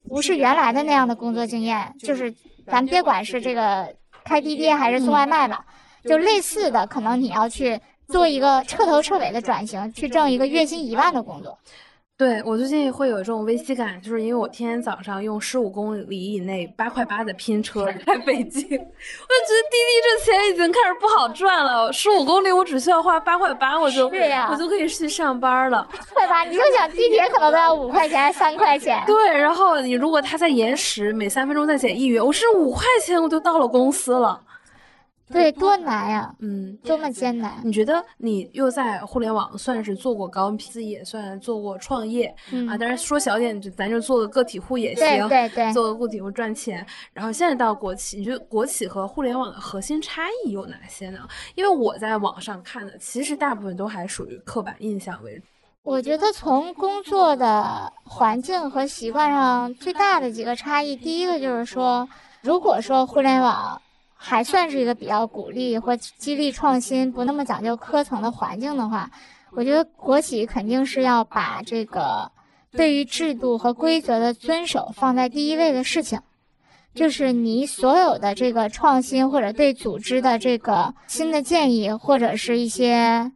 不是原来的那样的工作经验，就是咱别管是这个开滴滴还是送外卖吧，就类似的，可能你要去做一个彻头彻尾的转型，去挣一个月薪一万的工作。对我最近会有这种危机感，就是因为我天天早上用十五公里以内八块八的拼车来北京，我觉得滴滴这钱已经开始不好赚了。十五公里我只需要花八块八，我就我就可以去上班了。对吧？你就想地铁可能都要五块钱、三块钱。对，然后你如果它在延时，每三分钟再减一元，我是五块钱我就到了公司了。对，多难呀！嗯，多么艰难。你觉得你又在互联网算是做过高自己也算做过创业啊？当然说小点，就咱就做个个体户也行，对对，做个个体户赚钱。然后现在到国企，你觉得国企和互联网的核心差异有哪些呢？因为我在网上看的，其实大部分都还属于刻板印象为主。我觉得从工作的环境和习惯上，最大的几个差异，第一个就是说，如果说互联网。还算是一个比较鼓励或激励创新、不那么讲究科层的环境的话，我觉得国企肯定是要把这个对于制度和规则的遵守放在第一位的事情，就是你所有的这个创新或者对组织的这个新的建议或者是一些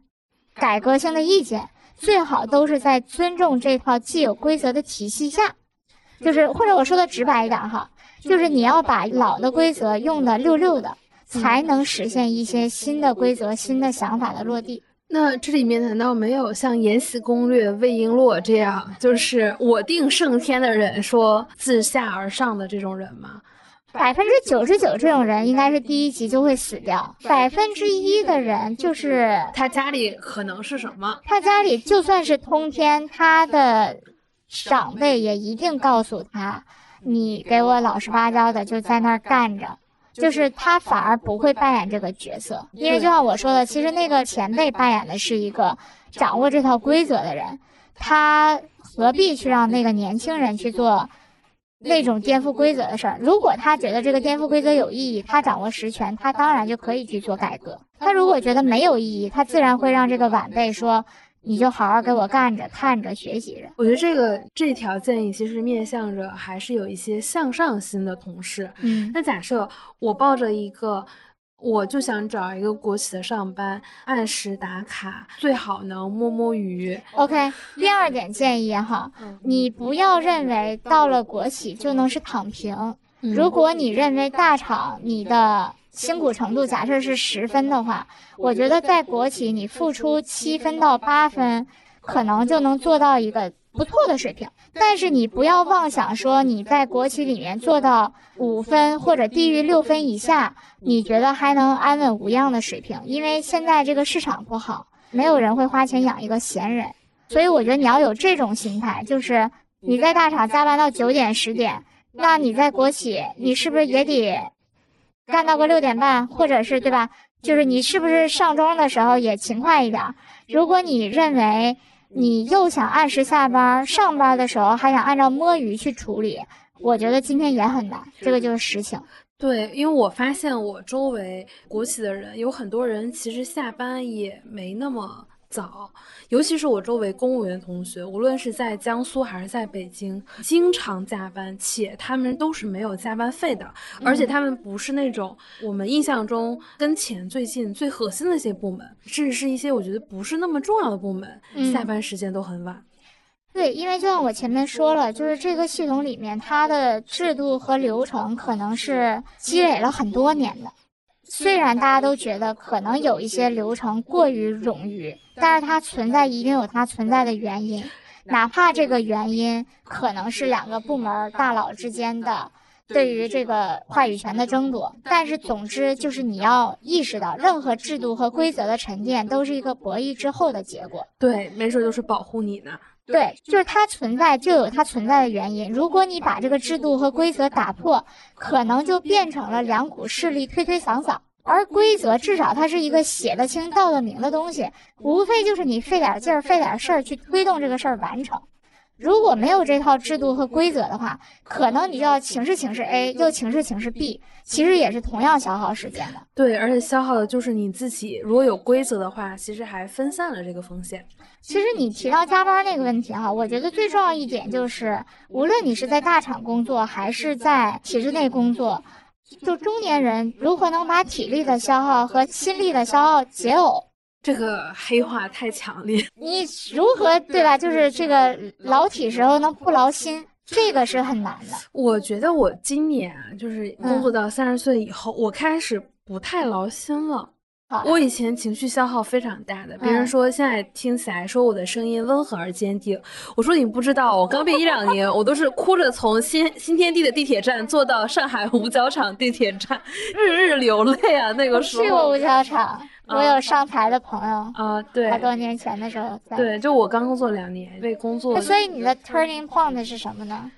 改革性的意见，最好都是在尊重这套既有规则的体系下。就是或者我说的直白一点哈，就是你要把老的规则用的溜溜的，才能实现一些新的规则、新的想法的落地。那这里面难道没有像《延禧攻略》魏璎珞这样，就是我定胜天的人说自下而上的这种人吗？百分之九十九这种人应该是第一集就会死掉，百分之一的人就是他家里可能是什么？他家里就算是通天，他的。长辈也一定告诉他，你给我老实巴交的就在那儿干着，就是他反而不会扮演这个角色，因为就像我说的，其实那个前辈扮演的是一个掌握这套规则的人，他何必去让那个年轻人去做那种颠覆规则的事儿？如果他觉得这个颠覆规则有意义，他掌握实权，他当然就可以去做改革。他如果觉得没有意义，他自然会让这个晚辈说。你就好好给我干着，看着学习着。我觉得这个这条建议其实面向着还是有一些向上心的同事。嗯，那假设我抱着一个，我就想找一个国企的上班，按时打卡，最好能摸摸鱼。OK，第二点建议哈，你不要认为到了国企就能是躺平。如果你认为大厂你的。辛苦程度假设是十分的话，我觉得在国企你付出七分到八分，可能就能做到一个不错的水平。但是你不要妄想说你在国企里面做到五分或者低于六分以下，你觉得还能安稳无恙的水平？因为现在这个市场不好，没有人会花钱养一个闲人。所以我觉得你要有这种心态，就是你在大厂加班到九点十点，那你在国企你是不是也得？干到个六点半，或者是对吧？就是你是不是上钟的时候也勤快一点？如果你认为你又想按时下班，上班的时候还想按照摸鱼去处理，我觉得今天也很难。这个就是实情。对，因为我发现我周围国企的人有很多人，其实下班也没那么。早，尤其是我周围公务员同学，无论是在江苏还是在北京，经常加班，且他们都是没有加班费的，而且他们不是那种我们印象中跟钱最近、最核心的一些部门，甚至是一些我觉得不是那么重要的部门，下班时间都很晚。对，因为就像我前面说了，就是这个系统里面它的制度和流程可能是积累了很多年的。虽然大家都觉得可能有一些流程过于冗余，但是它存在一定有它存在的原因，哪怕这个原因可能是两个部门大佬之间的对于这个话语权的争夺，但是总之就是你要意识到，任何制度和规则的沉淀都是一个博弈之后的结果。对，没准就是保护你呢。对，就是它存在就有它存在的原因。如果你把这个制度和规则打破，可能就变成了两股势力推推搡搡。而规则至少它是一个写得清道得明的东西，无非就是你费点劲儿、费点事儿去推动这个事儿完成。如果没有这套制度和规则的话，可能你就要请示请示 A，又请示请示 B，其实也是同样消耗时间的。对，而且消耗的就是你自己。如果有规则的话，其实还分散了这个风险。其实你提到加班那个问题哈，我觉得最重要一点就是，无论你是在大厂工作还是在体制内工作。就中年人如何能把体力的消耗和心力的消耗解耦？这个黑话太强烈。你如何对吧？就是这个劳体时候能不劳心，这个是很难的。我觉得我今年就是工作到三十岁以后，我开始不太劳心了。我以前情绪消耗非常大的，别人说现在听起来说我的声音温和而坚定，我说你不知道，我刚毕业一两年，我都是哭着从新新天地的地铁站坐到上海五角场地铁站，日日流泪啊！那个时候去过五角场，我有上台的朋友啊，对，好多年前的时候，对，就我刚工作两年，为工作，所以你的 turning point 是什么呢？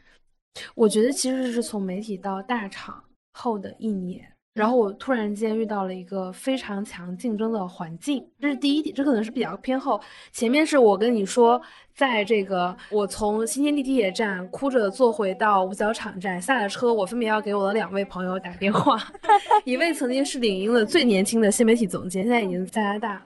我觉得其实是从媒体到大厂后的一年。然后我突然间遇到了一个非常强竞争的环境，这是第一点，这可能是比较偏后。前面是我跟你说，在这个我从新天地地铁站哭着坐回到五角场站，下了车，我分别要给我的两位朋友打电话，一位曾经是领英的最年轻的新媒体总监，现在已经加拿大。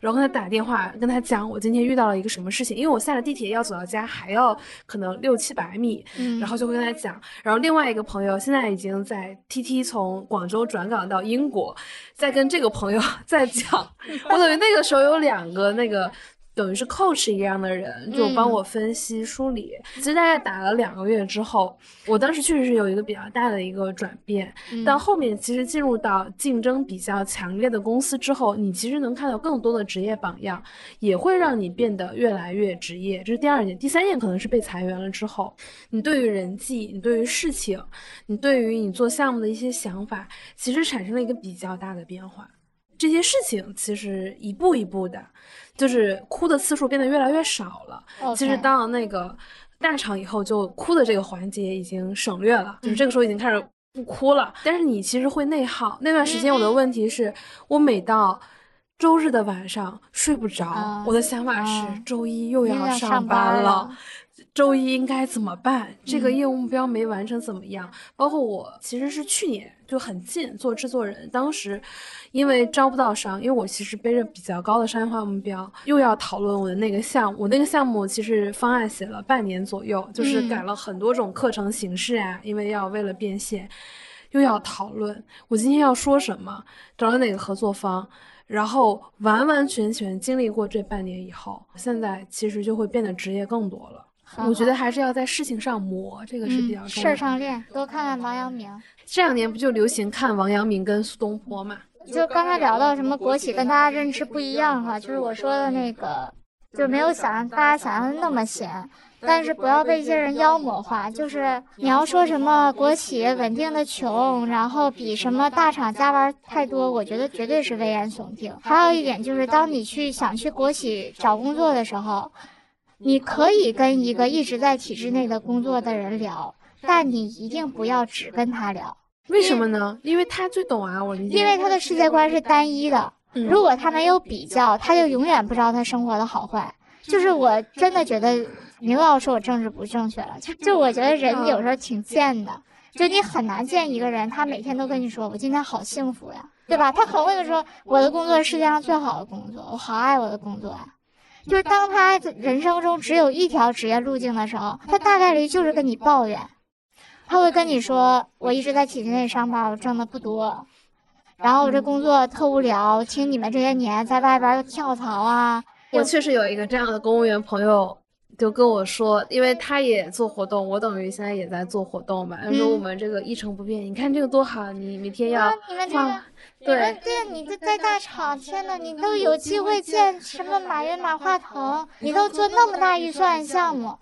然后跟他打电话跟他讲我今天遇到了一个什么事情，因为我下了地铁要走到家还要可能六七百米，嗯然后就会跟他讲。然后另外一个朋友现在已经在 TT 从广州转岗到英国，在跟这个朋友 在讲，我等于那个时候有两个那个。等于是 coach 一样的人，就帮我分析梳理。其实大概打了两个月之后，我当时确实是有一个比较大的一个转变。但后面其实进入到竞争比较强烈的公司之后，你其实能看到更多的职业榜样，也会让你变得越来越职业。这是第二点，第三点可能是被裁员了之后，你对于人际、你对于事情、你对于你做项目的一些想法，其实产生了一个比较大的变化。这些事情其实一步一步的，就是哭的次数变得越来越少了。其实到了那个大厂以后，就哭的这个环节已经省略了，就是这个时候已经开始不哭了。但是你其实会内耗。那段时间我的问题是，我每到周日的晚上睡不着，啊我的想法是啊周一又又要上班班了了。周一应该怎么办？这个嗯业务目标没完成怎么样？包括我其实是去年就很近做制作人，当时因为招不到商，因为我其实背着比较高的商业化目标，又要讨论我的那个项目。我那个项目其实方案写了半年左右，就是嗯改了很多种课程形式啊，因为要为了变现，又要讨论我今天要说什么，找了哪个合作方。然后完完全全经历过这半年以后，现在其实就会变得职业更多了。很我觉得还是要在事情上磨，这个是比较嗯，事儿。上练，多看看王阳明。这两年不就流行看王阳明跟苏东坡嘛？就刚才聊到什么国企跟大家认知不一样哈，就是我说的那个，就没有想象大家想象的那么闲，但是不要被一些人妖魔化。就是你要说什么国企稳定的穷，然后比什么大厂加班太多，我觉得绝对是危言耸听。还有一点就是，当你去想去国企找工作的时候，你可以跟一个一直在体制内的工作的人聊，但你一定不要只跟他聊。为什么呢？因为他最懂啊，我理解。因为他的世界观是单一的。嗯如果他没有比较，他就永远不知道他生活的好坏。就是我真的觉得，你又要说我政治不正确了，就就我觉得人有时候挺贱的，就你很难见一个人，他每天都跟你说我今天好幸福呀，对吧？他很会说我的工作是世界上最好的工作，我好爱我的工作呀。就是当他人生中只有一条职业路径的时候，他大概率就是跟你抱怨，他会跟你说我一直在体制内上班，我挣的不多，然后我这工作特无聊，听你们这些年在外边儿跳槽啊，我确实有一个这样的公务员朋友，就跟我说，因为他也做活动，我等于现在也在做活动嘛。他说嗯我们这个一成不变，你看这个多好，你每天要啊，你们这个哇，你们对，你这在大厂，天呐，你都有机会见什么马云、马化腾，你都做那么大预算项目，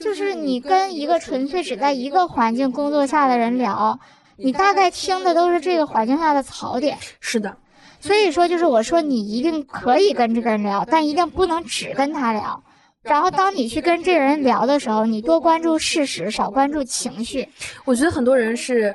就是你跟一个纯粹只在一个环境工作下的人聊，你大概听的都是这个环境下的槽点。是的，所以说，就是我说你一定可以跟这个人聊，但一定不能只跟他聊。然后，当你去跟这个人聊的时候，你多关注事实，少关注情绪。我觉得很多人是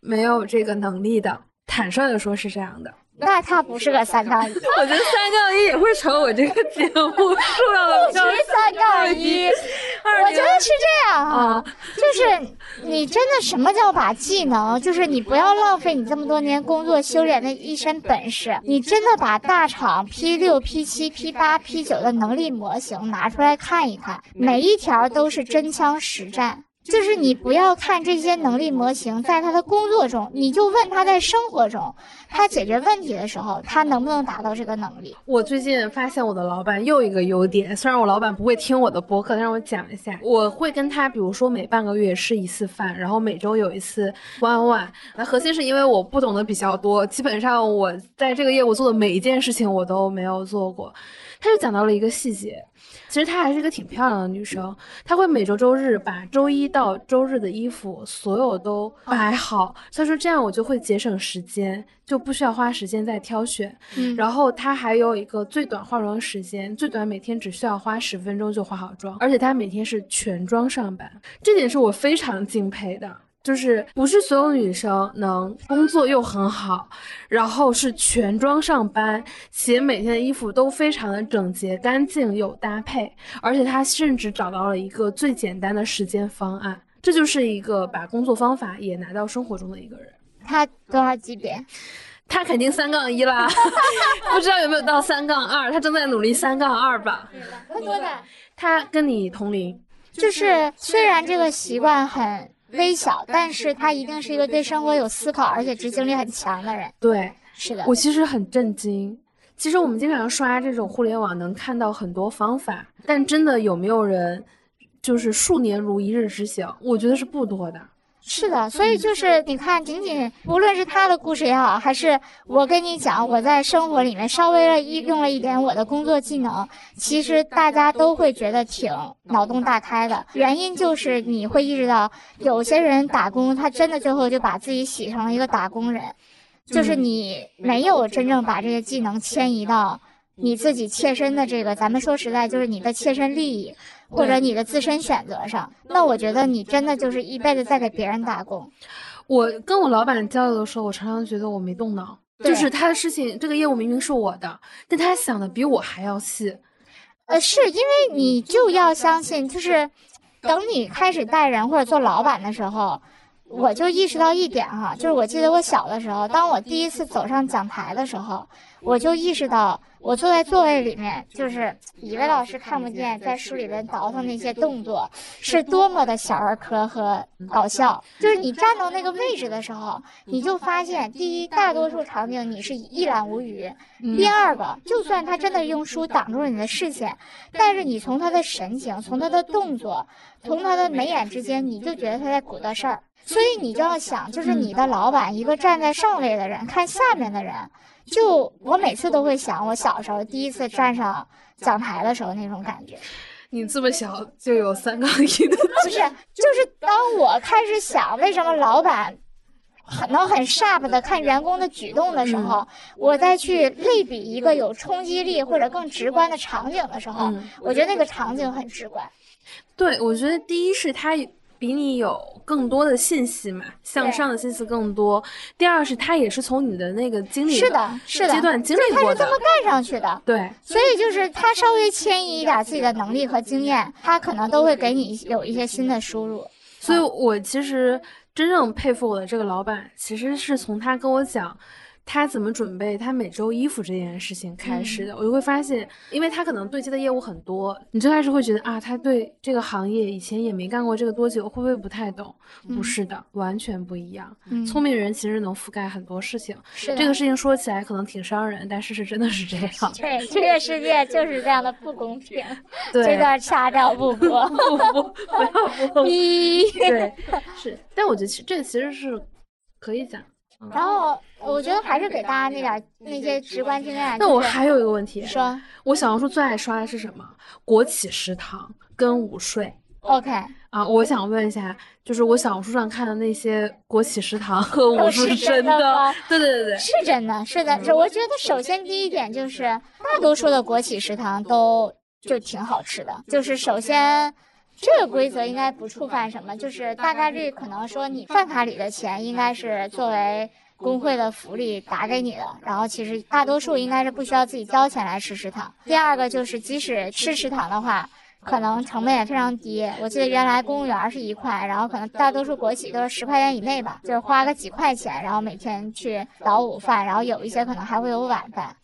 没有这个能力的。坦率的说，是这样的。那他不是个三杠一，我觉得三杠一也会成我这个节目重要的标不是三杠一。我觉得是这样啊啊，就是你真的什么叫把技能？就是你不要浪费你这么多年工作修炼的一身本事，你真的把大厂 P 六、P 七、P 八、P 九的能力模型拿出来看一看，每一条都是真枪实战。就是你不要看这些能力模型，在他的工作中，你就问他在生活中，他解决问题的时候，他能不能达到这个能力？我最近发现我的老板又一个优点，虽然我老板不会听我的播客，但是我讲一下，我会跟他，比如说每半个月吃一次饭，然后每周有一次 one on one。那核心是因为我不懂得比较多，基本上我在这个业务做的每一件事情我都没有做过。他就讲到了一个细节，其实她还是一个挺漂亮的女生，她会每周周日把周一到周日的衣服所有都摆好，所以说这样我就会节省时间，就不需要花时间再挑选。嗯然后她还有一个最短化妆时间，最短每天只需要花十分钟就化好妆，而且她每天是全妆上班，这点是我非常敬佩的。就是不是所有女生能工作又很好，然后是全妆上班，且每天的衣服都非常的整洁干净有搭配，而且她甚至找到了一个最简单的时间方案，这就是一个把工作方法也拿到生活中的一个人。她多少级别？她肯定三杠一啦，不知道有没有到三杠二，她正在努力三杠二吧。很多的，他跟你同龄，就是虽然这个习惯很微小，但是他一定是一个对生活有思考，而且执行力很强的人。对，是的，我其实很震惊。其实我们经常刷这种互联网，能看到很多方法，但真的有没有人就是数年如一日之行？我觉得是不多的。是的，所以就是你看，仅仅无论是他的故事也好，还是我跟你讲，我在生活里面稍微了一用了一点我的工作技能，其实大家都会觉得挺脑洞大开的。原因就是你会意识到，有些人打工，他真的最后就把自己洗成了一个打工人。就是你没有真正把这些技能迁移到你自己切身的这个，咱们说实在，就是你的切身利益或者你的自身选择上。那我觉得你真的就是一辈子在给别人打工。我跟我老板交流的时候，我常常觉得我没动脑，就是他的事情，这个业务明明是我的，但他想的比我还要细。呃，是因为你就要相信，就是等你开始带人或者做老板的时候。我就意识到一点哈，就是我记得我小的时候，当我第一次走上讲台的时候，我就意识到我坐在座位里面，就是以为老师看不见，在书里边倒腾那些动作，是多么的小儿科和搞笑。就是你站到那个位置的时候，你就发现，第一，大多数场景你是一览无余；第二个，就算他真的用书挡住了你的视线，但是你从他的神情、从他的动作、从他的眉眼之间，你就觉得他在鼓捣事儿。所以你就要想，就是你的老板，一个站在上位的人看下面的人，就我每次都会想，我小时候第一次站上讲台的时候那种感觉。你这么小就有三杠一的，不是？就是当我开始想为什么老板很能很 sharp 的看员工的举动的时候，我再去类比一个有冲击力或者更直观的场景的时候，我觉得那个场景很直观。对，我觉得第一是他。比你有更多的信息嘛，向上的信息更多。第二是他也是从你的那个经历是的，是的阶段经历过的，他是这么干上去的。对，所以就是他稍微迁移一点自己的能力和经验，他可能都会给你有一些新的输入。所以我其实真正佩服我的这个老板，其实是从他跟我讲。他怎么准备他每周衣服这件事情开始的，我就会发现，因为他可能对接的业务很多，你最开始会觉得啊，他对这个行业以前也没干过这个多久，会不会不太懂？不是的，完全不一样。聪明人其实能覆盖很多事情。是这个事情说起来可能挺伤人，但事实真的是这样。对，这个世界就是这样的不公平。对，这段掐掉不播，不不不要播。对，是。但我觉得其这其实是可以讲。然后我觉得还是给大家那点那些直观经验。那我还有一个问题，说，我小红书最爱刷的是什么？国企食堂跟午睡。OK。啊，我想问一下，就是我小红书上看的那些国企食堂和午睡是真的？对对对对，是真的，是的。我觉得首先第一点就是，大多数的国企食堂都就挺好吃的。就是首先。这个规则应该不触犯什么，就是大概率可能说你饭卡里的钱应该是作为工会的福利打给你的，然后其实大多数应该是不需要自己交钱来吃食堂。第二个就是即使吃食堂的话，可能成本也非常低。我记得原来公务员是一块，然后可能大多数国企都是十块钱以内吧，就是花个几块钱，然后每天去倒午饭，然后有一些可能还会有晚饭。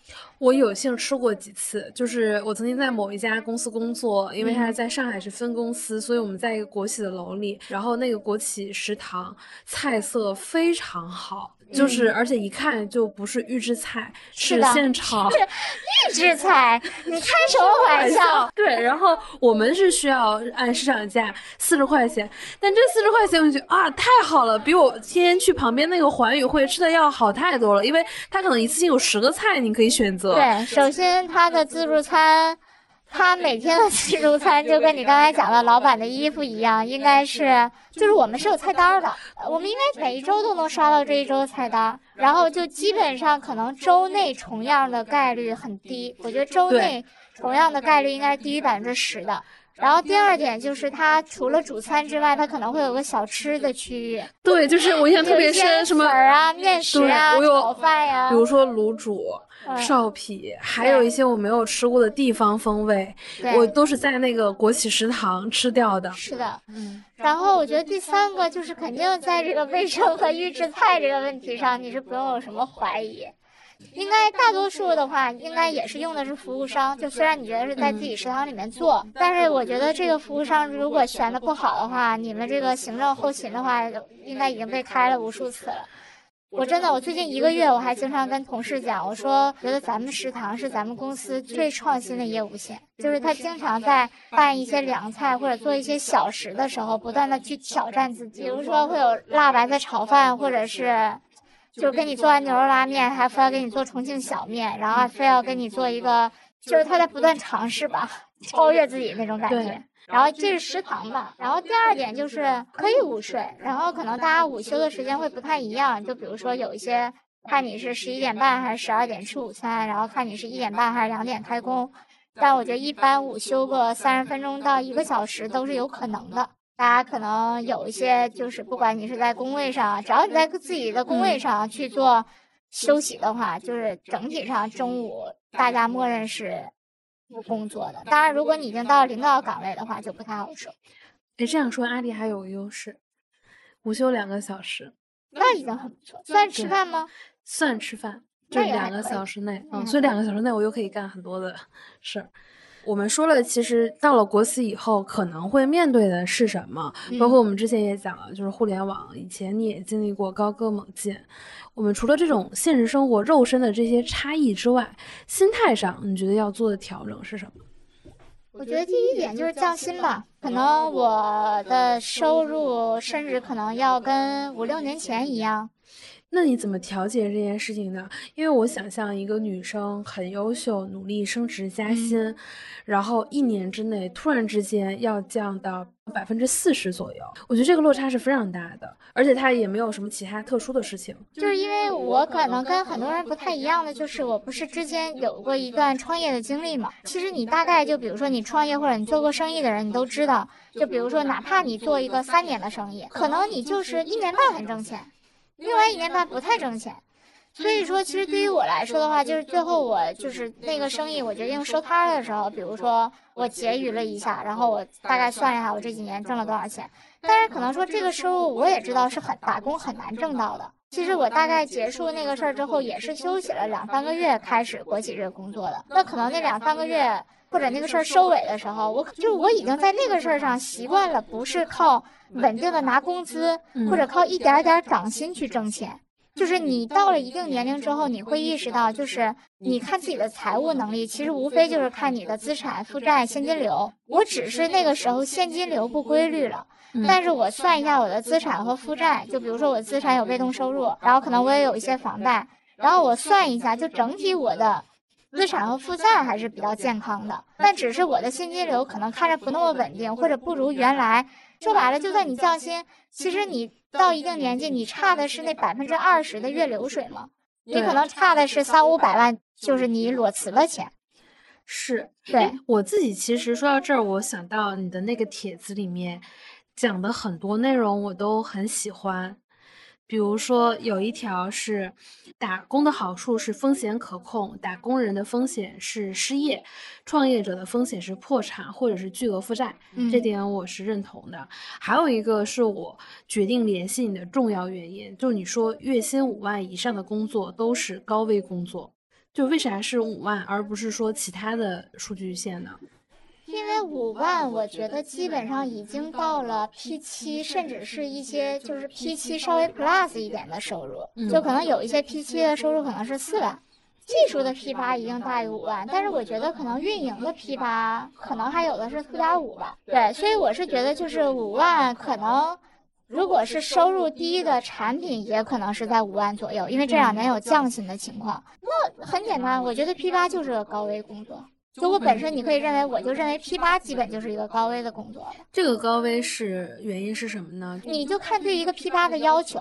我有幸吃过几次，就是我曾经在某一家公司工作，因为他在上海是分公司，所以我们在一个国企的楼里，然后那个国企食堂菜色非常好。就是，而且一看就不是预制菜，是现炒。是预制菜，你开什么玩笑？对，然后我们是需要按市场价四十块钱，但这四十块钱我觉得啊太好了，比我天天去旁边那个环宇会吃的要好太多了，因为它可能一次性有十个菜你可以选择。对，首先它的自助餐。他每天的 自助餐就跟你刚才讲的老板的衣服一样，应该是就是我们是有菜单的，我们应该每一周都能刷到这一周的菜单，然后就基本上可能周内重样的概率很低，我觉得周内重样的概率应该是低于百分之十的。然后第二点就是它除了主餐之外，它可能会有个小吃的区域。对，就是我印象特别深，什么粉啊、面食啊、炒饭呀，比如说卤煮。臊皮，还有一些我没有吃过的地方风味，我都是在那个国企食堂吃掉的。是的，嗯。然后我觉得第三个就是肯定在这个卫生和预制菜这个问题上，你是不用有什么怀疑。应该大多数的话，应该也是用的是服务商。就虽然你觉得是在自己食堂里面做，但是我觉得这个服务商如果选的不好的话，你们这个行政后勤的话，应该已经被开了无数次了。我真的，我最近一个月我还经常跟同事讲，我说觉得咱们食堂是咱们公司最创新的业务线，就是他经常在办一些凉菜或者做一些小食的时候，不断的去挑战自己。比如说会有辣白菜炒饭，或者是就给你做完牛肉拉面，还非要给你做重庆小面，然后还非要给你做一个，就是他在不断尝试吧，超越自己那种感觉。然后这是食堂吧，然后第二点就是可以午睡，然后可能大家午休的时间会不太一样，就比如说有一些看你是十一点半还是十二点吃午餐，然后看你是一点半还是两点开工，但我觉得一般午休个三十分钟到一个小时都是有可能的。大家可能有一些就是不管你是在工位上，只要你在自己的工位上去做休息的话，就是整体上中午大家默认是。不工作的，当然，如果你已经到领导岗位的话，就不太好说。哎，这样说阿里还有个优势，午休两个小时，那已经很不错。算吃饭吗？算吃饭，就两个小时内，嗯，所以两个小时内我又可以干很多的事儿。我们说了，其实到了国企以后可能会面对的是什么？包括我们之前也讲了，就是互联网，以前你也经历过高歌猛进。我们除了这种现实生活肉身的这些差异之外，心态上你觉得要做的调整是什么？我觉得第一点就是降薪吧，可能我的收入甚至可能要跟五六年前一样。那你怎么调节这件事情呢？因为我想象一个女生很优秀，努力升职加薪，然后一年之内突然之间要降到百分之四十左右，我觉得这个落差是非常大的，而且她也没有什么其他特殊的事情。就是因为我可能跟很多人不太一样的，就是我不是之前有过一段创业的经历嘛。其实你大概就比如说你创业或者你做过生意的人，你都知道，就比如说哪怕你做一个三年的生意，可能你就是一年半很挣钱。另外一年半不太挣钱，所以说其实对于我来说的话，就是最后我就是那个生意我决定收摊的时候，比如说我结余了一下，然后我大概算一下我这几年挣了多少钱。但是可能说这个收入我也知道是很打工很难挣到的。其实我大概结束那个事儿之后，也是休息了两三个月开始国企这个工作的。那可能那两三个月或者那个事儿收尾的时候，我就我已经在那个事儿上习惯了，不是靠。稳定的拿工资，或者靠一点点涨薪去挣钱，就是你到了一定年龄之后，你会意识到，就是你看自己的财务能力，其实无非就是看你的资产负债现金流。我只是那个时候现金流不规律了，但是我算一下我的资产和负债，就比如说我资产有被动收入，然后可能我也有一些房贷，然后我算一下，就整体我的资产和负债还是比较健康的，但只是我的现金流可能看着不那么稳定，或者不如原来。说白了，就算你降薪，其实你到一定年纪，你差的是那百分之二十的月流水吗？你可能差的是三五百万，就是你裸辞的钱。是，对我自己其实说到这儿，我想到你的那个帖子里面讲的很多内容，我都很喜欢。比如说有一条是，打工的好处是风险可控，打工人的风险是失业，创业者的风险是破产或者是巨额负债，这点我是认同的。还有一个是我决定联系你的重要原因，就是你说月薪五万以上的工作都是高危工作，就为啥是五万而不是说其他的数据线呢？因为五万，我觉得基本上已经到了 P 七，甚至是一些就是 P 七稍微 Plus 一点的收入，就可能有一些 P 七的收入可能是四万，技术的 P 八一定大于五万，但是我觉得可能运营的 P 八可能还有的是四点五吧。对，所以我是觉得就是五万，可能如果是收入低的产品，也可能是在五万左右，因为这两年有降薪的情况。那很简单，我觉得 P 八就是个高危工作。就我本身，你可以认为，我就认为 P 八基本就是一个高危的工作了。这个高危是原因是什么呢？你就看对一个 P 八的要求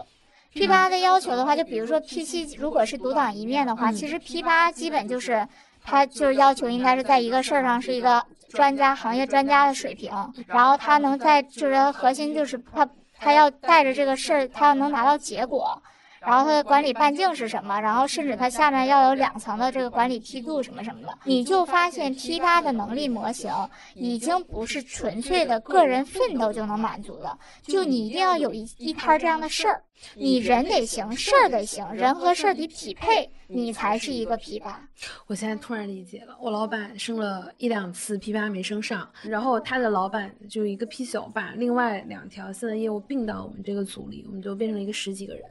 ，P 八的要求的话，就比如说 P 七如果是独当一面的话，其实 P 八基本就是他就是要求应该是在一个事儿上是一个专家、行业专家的水平，然后他能在就是核心就是他他要带着这个事儿，他要能拿到结果。然后它的管理半径是什么？然后甚至它下面要有两层的这个管理梯度什么什么的，你就发现 P 八的能力模型已经不是纯粹的个人奋斗就能满足的，就你一定要有一一摊这样的事儿，你人得行，事儿得行，人和事儿得匹配，你才是一个 P 八。我现在突然理解了，我老板升了一两次 P 八没升上，然后他的老板就一个 P 九把另外两条线的业务并到我们这个组里，我们就变成了一个十几个人。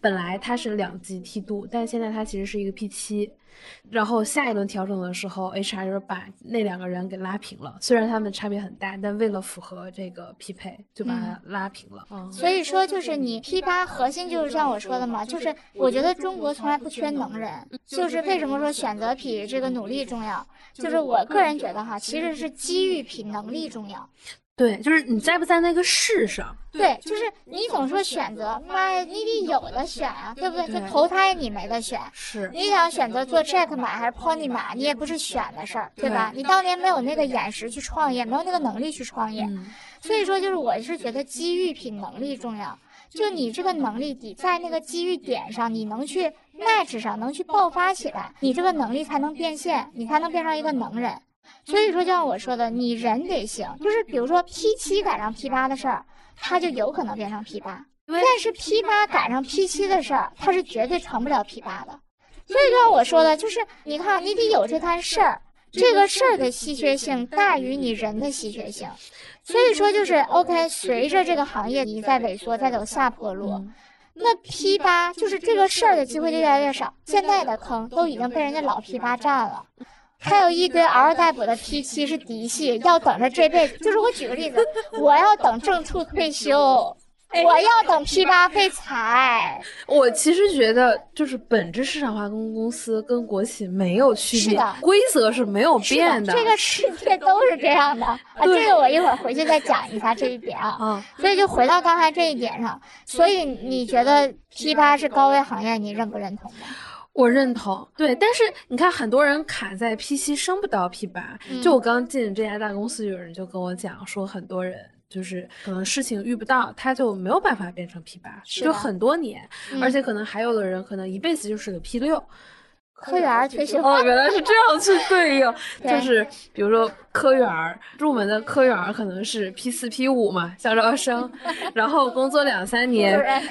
本来它是两级梯度，但现在它其实是一个 P 七，然后下一轮调整的时候，HR 就是把那两个人给拉平了。虽然他们差别很大，但为了符合这个匹配，就把它拉平了。嗯，所以说就是你 P 八核心就是像我说的嘛，就是我觉得中国从来不缺能人，就是为什么说选择比这个努力重要？就是我个人觉得哈，其实是机遇比能力重要。对，就是你在不在那个世上？对，就是你总说选择，妈呀，你得有的选啊，对不对？就投胎你没得选，是你想选择做 Jack 马还是 Pony 马，你也不是选的事儿，对吧？你当年没有那个眼识去创业，没有那个能力去创业，所以说就是我是觉得机遇比能力重要。就你这个能力，你在那个机遇点上，你能去 match 上，能去爆发起来，你这个能力才能变现，你才能变成一个能人。所以说，就像我说的，你人得行，就是比如说 P 七赶上 P 八的事儿，它就有可能变成 P 八；但是 P 八赶上 P 七的事儿，它是绝对成不了 P 八的。所以就像我说的，就是你看，你得有这摊事儿，这个事儿的稀缺性大于你人的稀缺性。所以说，就是 OK，随着这个行业你在萎缩，在走下坡路，那 P 八就是这个事儿的机会就越来越少。现在的坑都已经被人家老 P 八占了。还有一堆嗷嗷待哺的 P 七是嫡系，要等着这辈子。就是我举个例子，我要等正处退休，我要等 P 八被裁。我其实觉得，就是本质市场化跟公司跟国企没有区别，是的规则是没有变的这个世界都是这样的 啊。这个我一会儿回去再讲一下这一点啊。啊，所以就回到刚才这一点上，所以你觉得 P 八是高危行业，你认不认同吗？我认同，对，但是你看，很多人卡在 P 七升不到 P 八、嗯。就我刚进这家大公司，有人就跟我讲说，很多人就是可能事情遇不到，他就没有办法变成 P 八，就很多年，嗯。而且可能还有的人可能一辈子就是个 P 六。科员确实，哦，原来是这样去对应，就是比如说科员入门的科员可能是 P 四 P 五嘛，校招生，然后工作两三年，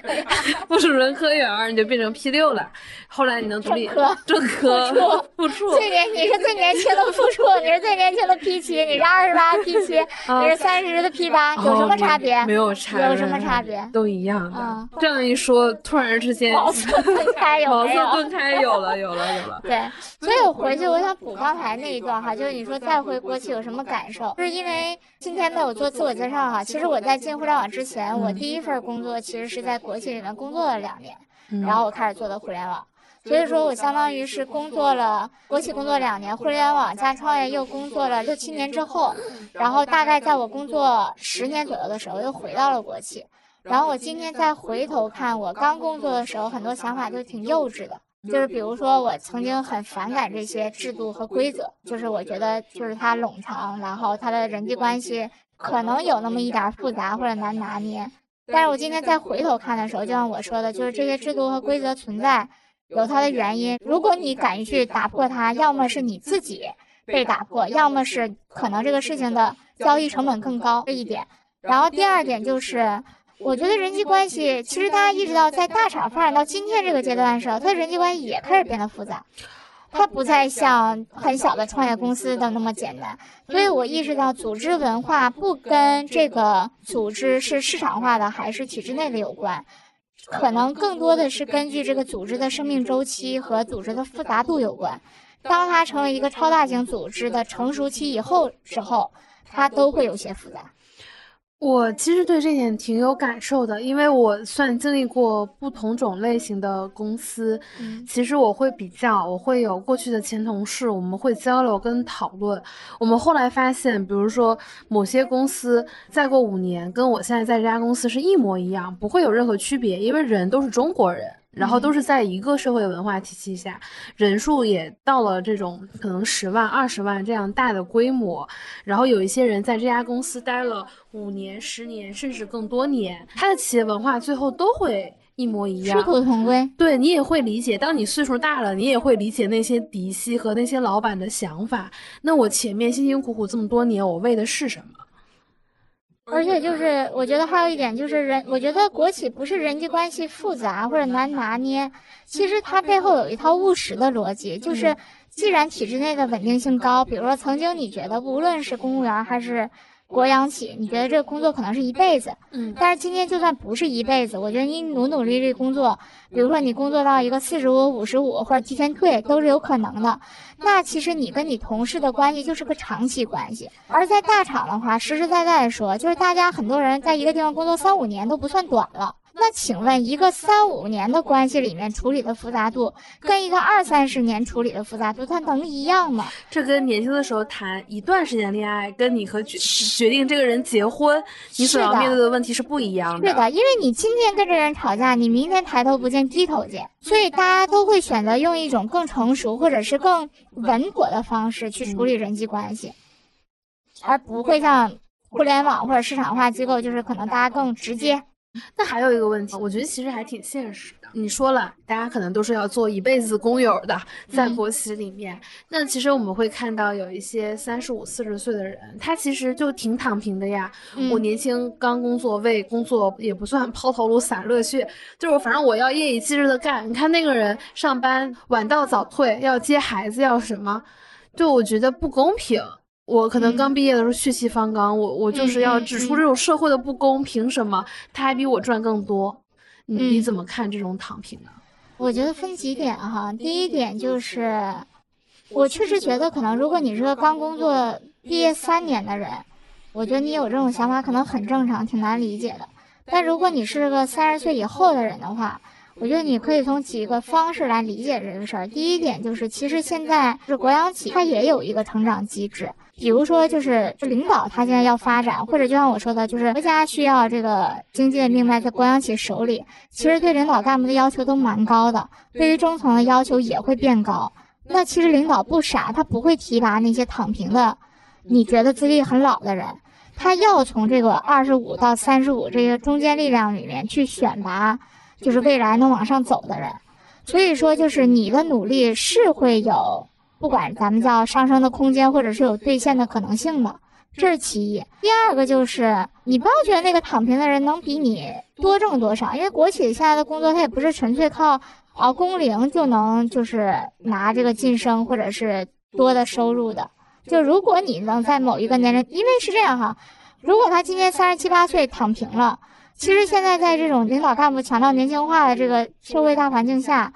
副主任科员你就变成 P 六了，后来你能独立正科正科副处，最年你是最年轻的副处，你是最年轻的 P 七，你是二十八 P 七，啊你是三十的 P 八，有什么差别？哦没有差，有什么差别？都一样的。嗯这样一说，突然之间茅塞顿开有茅塞没有？顿开，有了，有了，有了。对，所以我回去我想补刚才那一段哈，就是你说再回国企有什么感受？就是因为今天没有做自我介绍哈，其实我在进互联网之前，我第一份工作其实是在国企里面工作了两年，嗯然后我开始做的互联网。所以说我相当于是工作了国企工作两年，互联网加创业又工作了六七年之后，然后大概在我工作十年左右的时候又回到了国企。然后我今天再回头看我刚工作的时候，很多想法就挺幼稚的。就是比如说，我曾经很反感这些制度和规则，就是我觉得就是它冗长，然后它的人际关系可能有那么一点复杂或者难拿捏。但是我今天再回头看的时候，就像我说的，就是这些制度和规则存在有它的原因。如果你敢于去打破它，要么是你自己被打破，要么是可能这个事情的交易成本更高这一点。然后第二点就是。我觉得人际关系，其实大家意识到，在大厂发展到今天这个阶段的时候，它的人际关系也开始变得复杂，它不再像很小的创业公司的那么简单。所以我意识到，组织文化不跟这个组织是市场化的还是体制内的有关，可能更多的是根据这个组织的生命周期和组织的复杂度有关。当它成为一个超大型组织的成熟期以后之后，它都会有些复杂。我其实对这点挺有感受的，因为我算经历过不同种类型的公司，嗯其实我会比较，我会有过去的前同事，我们会交流跟讨论。我们后来发现，比如说某些公司再过五年跟我现在在这家公司是一模一样，不会有任何区别，因为人都是中国人。然后都是在一个社会文化体系下，人数也到了这种可能十万、二十万这样大的规模。然后有一些人在这家公司待了五年、十年，甚至更多年，他的企业文化最后都会一模一样，殊途同归。对你也会理解，当你岁数大了，你也会理解那些嫡系和那些老板的想法。那我前面辛辛苦苦这么多年，我为的是什么？而且就是，我觉得还有一点就是人，我觉得国企不是人际关系复杂或者难拿捏，其实它背后有一套务实的逻辑，就是既然体制内的稳定性高，比如说曾经你觉得无论是公务员还是。国央企，你觉得这个工作可能是一辈子，嗯，但是今天就算不是一辈子，我觉得你努努力力工作，比如说你工作到一个四十五、五十五或者提前退都是有可能的。那其实你跟你同事的关系就是个长期关系。而在大厂的话，实实在在的说，就是大家很多人在一个地方工作三五年都不算短了。那请问，一个三五年的关系里面处理的复杂度，跟一个二三十年处理的复杂度，它能一样吗？这跟年轻的时候谈一段时间恋爱，跟你和决决定这个人结婚，你所要面对的问题是不一样的。是的，因为你今天跟这人吵架，你明天抬头不见低头见，所以大家都会选择用一种更成熟或者是更稳妥的方式去处理人际关系，而不会像互联网或者市场化机构，就是可能大家更直接。那还有一个问题，我觉得其实还挺现实的。你说了，大家可能都是要做一辈子工友的，在国企里面。那其实我们会看到有一些三十五、四十岁的人，他其实就挺躺平的呀。我年轻刚工作，为工作也不算抛头颅洒热血，就是反正我要夜以继日的干。你看那个人上班晚到早退，要接孩子，要什么，就我觉得不公平。我可能刚毕业的时候血气方刚，我我就是要指出这种社会的不公，凭什么他还比我赚更多？你你怎么看这种躺平呢？我觉得分几点哈，第一点就是，我确实觉得可能如果你是个刚工作毕业三年的人，我觉得你有这种想法可能很正常，挺难理解的。但如果你是个三十岁以后的人的话，我觉得你可以从几个方式来理解这个事儿。第一点就是，其实现在是国央企，它也有一个成长机制。比如说，就是领导他现在要发展，或者就像我说的，就是国家需要这个经济的命脉在国央企手里。其实对领导干部的要求都蛮高的，对于中层的要求也会变高。那其实领导不傻，他不会提拔那些躺平的，你觉得资历很老的人，他要从这个二十五到三十五这些中间力量里面去选拔，就是未来能往上走的人。所以说，就是你的努力是会有。不管咱们叫上升的空间，或者是有兑现的可能性的，这是其一。第二个就是，你不要觉得那个躺平的人能比你多挣多少，因为国企现在的工作，它也不是纯粹靠啊工龄就能就是拿这个晋升或者是多的收入的。就如果你能在某一个年龄，因为是这样哈，如果他今年三十七八岁躺平了，其实现在在这种领导干部强调年轻化的这个社会大环境下。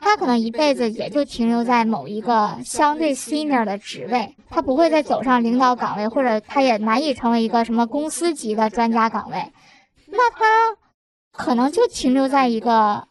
他可能一辈子也就停留在某一个相对 senior 的职位，他不会再走上领导岗位，或者他也难以成为一个什么公司级的专家岗位。那他可能就停留在一个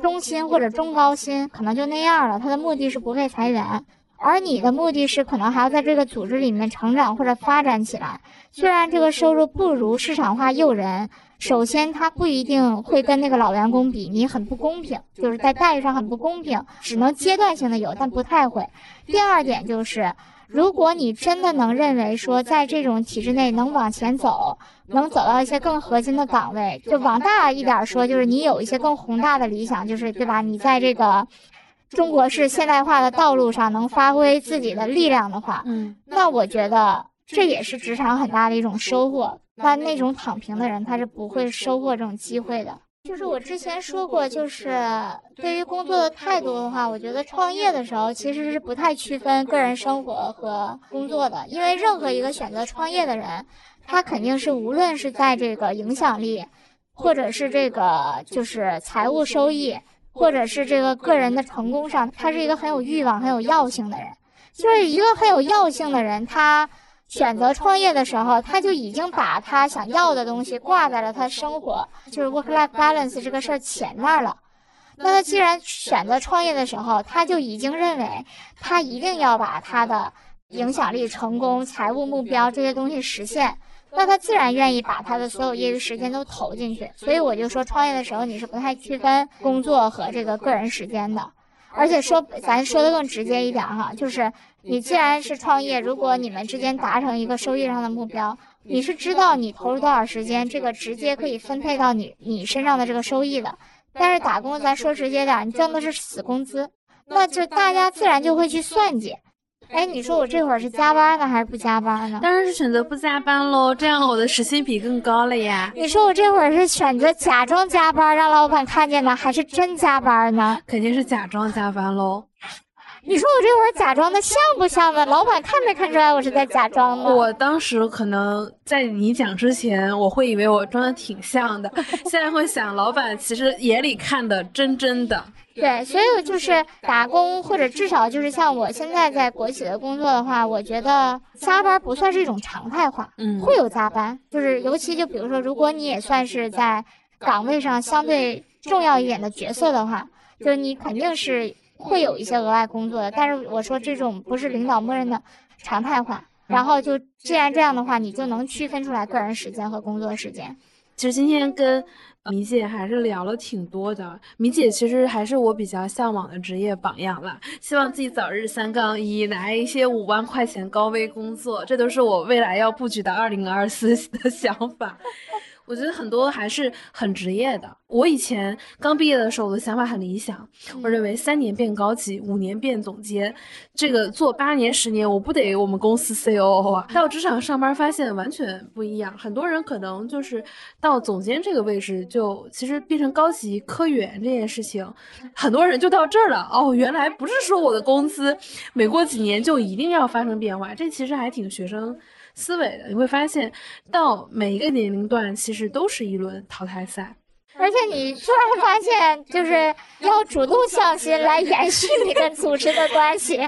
中薪或者中高薪，可能就那样了。他的目的是不被裁员，而你的目的是可能还要在这个组织里面成长或者发展起来。虽然这个收入不如市场化诱人。首先，他不一定会跟那个老员工比，你很不公平，就是在待遇上很不公平，只能阶段性的有，但不太会。第二点就是，如果你真的能认为说，在这种体制内能往前走，能走到一些更核心的岗位，就往大一点说，就是你有一些更宏大的理想，就是对吧？你在这个中国式现代化的道路上能发挥自己的力量的话，嗯，那我觉得这也是职场很大的一种收获。那那种躺平的人，他是不会收获这种机会的。就是我之前说过，就是对于工作的态度的话，我觉得创业的时候其实是不太区分个人生活和工作的，因为任何一个选择创业的人，他肯定是无论是在这个影响力，或者是这个就是财务收益，或者是这个个人的成功上，他是一个很有欲望、很有药性的人。就是一个很有药性的人，他。选择创业的时候，他就已经把他想要的东西挂在了他生活，就是 work-life balance 这个事儿前面了。那他既然选择创业的时候，他就已经认为他一定要把他的影响力、成功、财务目标这些东西实现，那他自然愿意把他的所有业余时间都投进去。所以我就说，创业的时候你是不太区分工作和这个个人时间的。而且说，咱说的更直接一点哈，就是你既然是创业，如果你们之间达成一个收益上的目标，你是知道你投入多少时间，这个直接可以分配到你你身上的这个收益的。但是打工，咱说直接点，你挣的是死工资，那就大家自然就会去算计。哎，你说我这会儿是加班呢，还是不加班呢？当然是选择不加班喽，这样我的时薪比更高了呀。你说我这会儿是选择假装加班让老板看见呢，还是真加班呢？肯定是假装加班喽。你说我这会儿假装的像不像呢？老板看没看出来我是在假装呢？我当时可能在你讲之前，我会以为我装的挺像的，现在会想，老板其实眼里看的真真的。对，所以就是打工，或者至少就是像我现在在国企的工作的话，我觉得加班不算是一种常态化，嗯，会有加班，就是尤其就比如说，如果你也算是在岗位上相对重要一点的角色的话，就是你肯定是。会有一些额外工作的，但是我说这种不是领导默认的常态化。然后就既然这样的话，你就能区分出来个人时间和工作时间。其实今天跟米姐还是聊了挺多的，米姐其实还是我比较向往的职业榜样了。希望自己早日三杠一，拿一些五万块钱高危工作，这都是我未来要布局的二零二四的 想法。我觉得很多还是很职业的。我以前刚毕业的时候，我的想法很理想，我认为三年变高级，五年变总监，这个做八年十年，我不得我们公司 COO 啊？到职场上班发现完全不一样。很多人可能就是到总监这个位置，就其实变成高级科员这件事情，很多人就到这儿了。哦，原来不是说我的工资每过几年就一定要发生变化，这其实还挺学生。思维的，你会发现，到每一个年龄段，其实都是一轮淘汰赛。而且你突然发现，就是要主动向心来延续你跟组织的关系。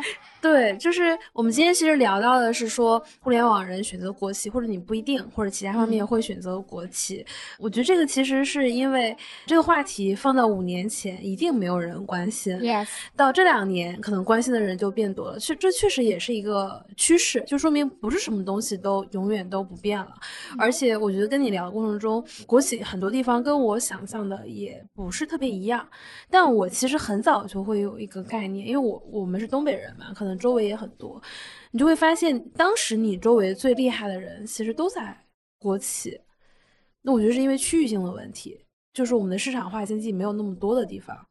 对，就是我们今天其实聊到的是说，互联网人选择国企，或者你不一定，或者其他方面会选择国企。我觉得这个其实是因为这个话题放到五年前一定没有人关心，yes，到这两年可能关心的人就变多了。确这确实也是一个趋势，就说明不是什么东西都永远都不变了。而且我觉得跟你聊的过程中，国企很多地方跟我想象的也不是特别一样。但我其实很早就会有一个概念，因为我我们是东北人嘛，可能。周围也很多，你就会发现，当时你周围最厉害的人其实都在国企。那我觉得是因为区域性的问题，就是我们的市场化经济没有那么多的地方。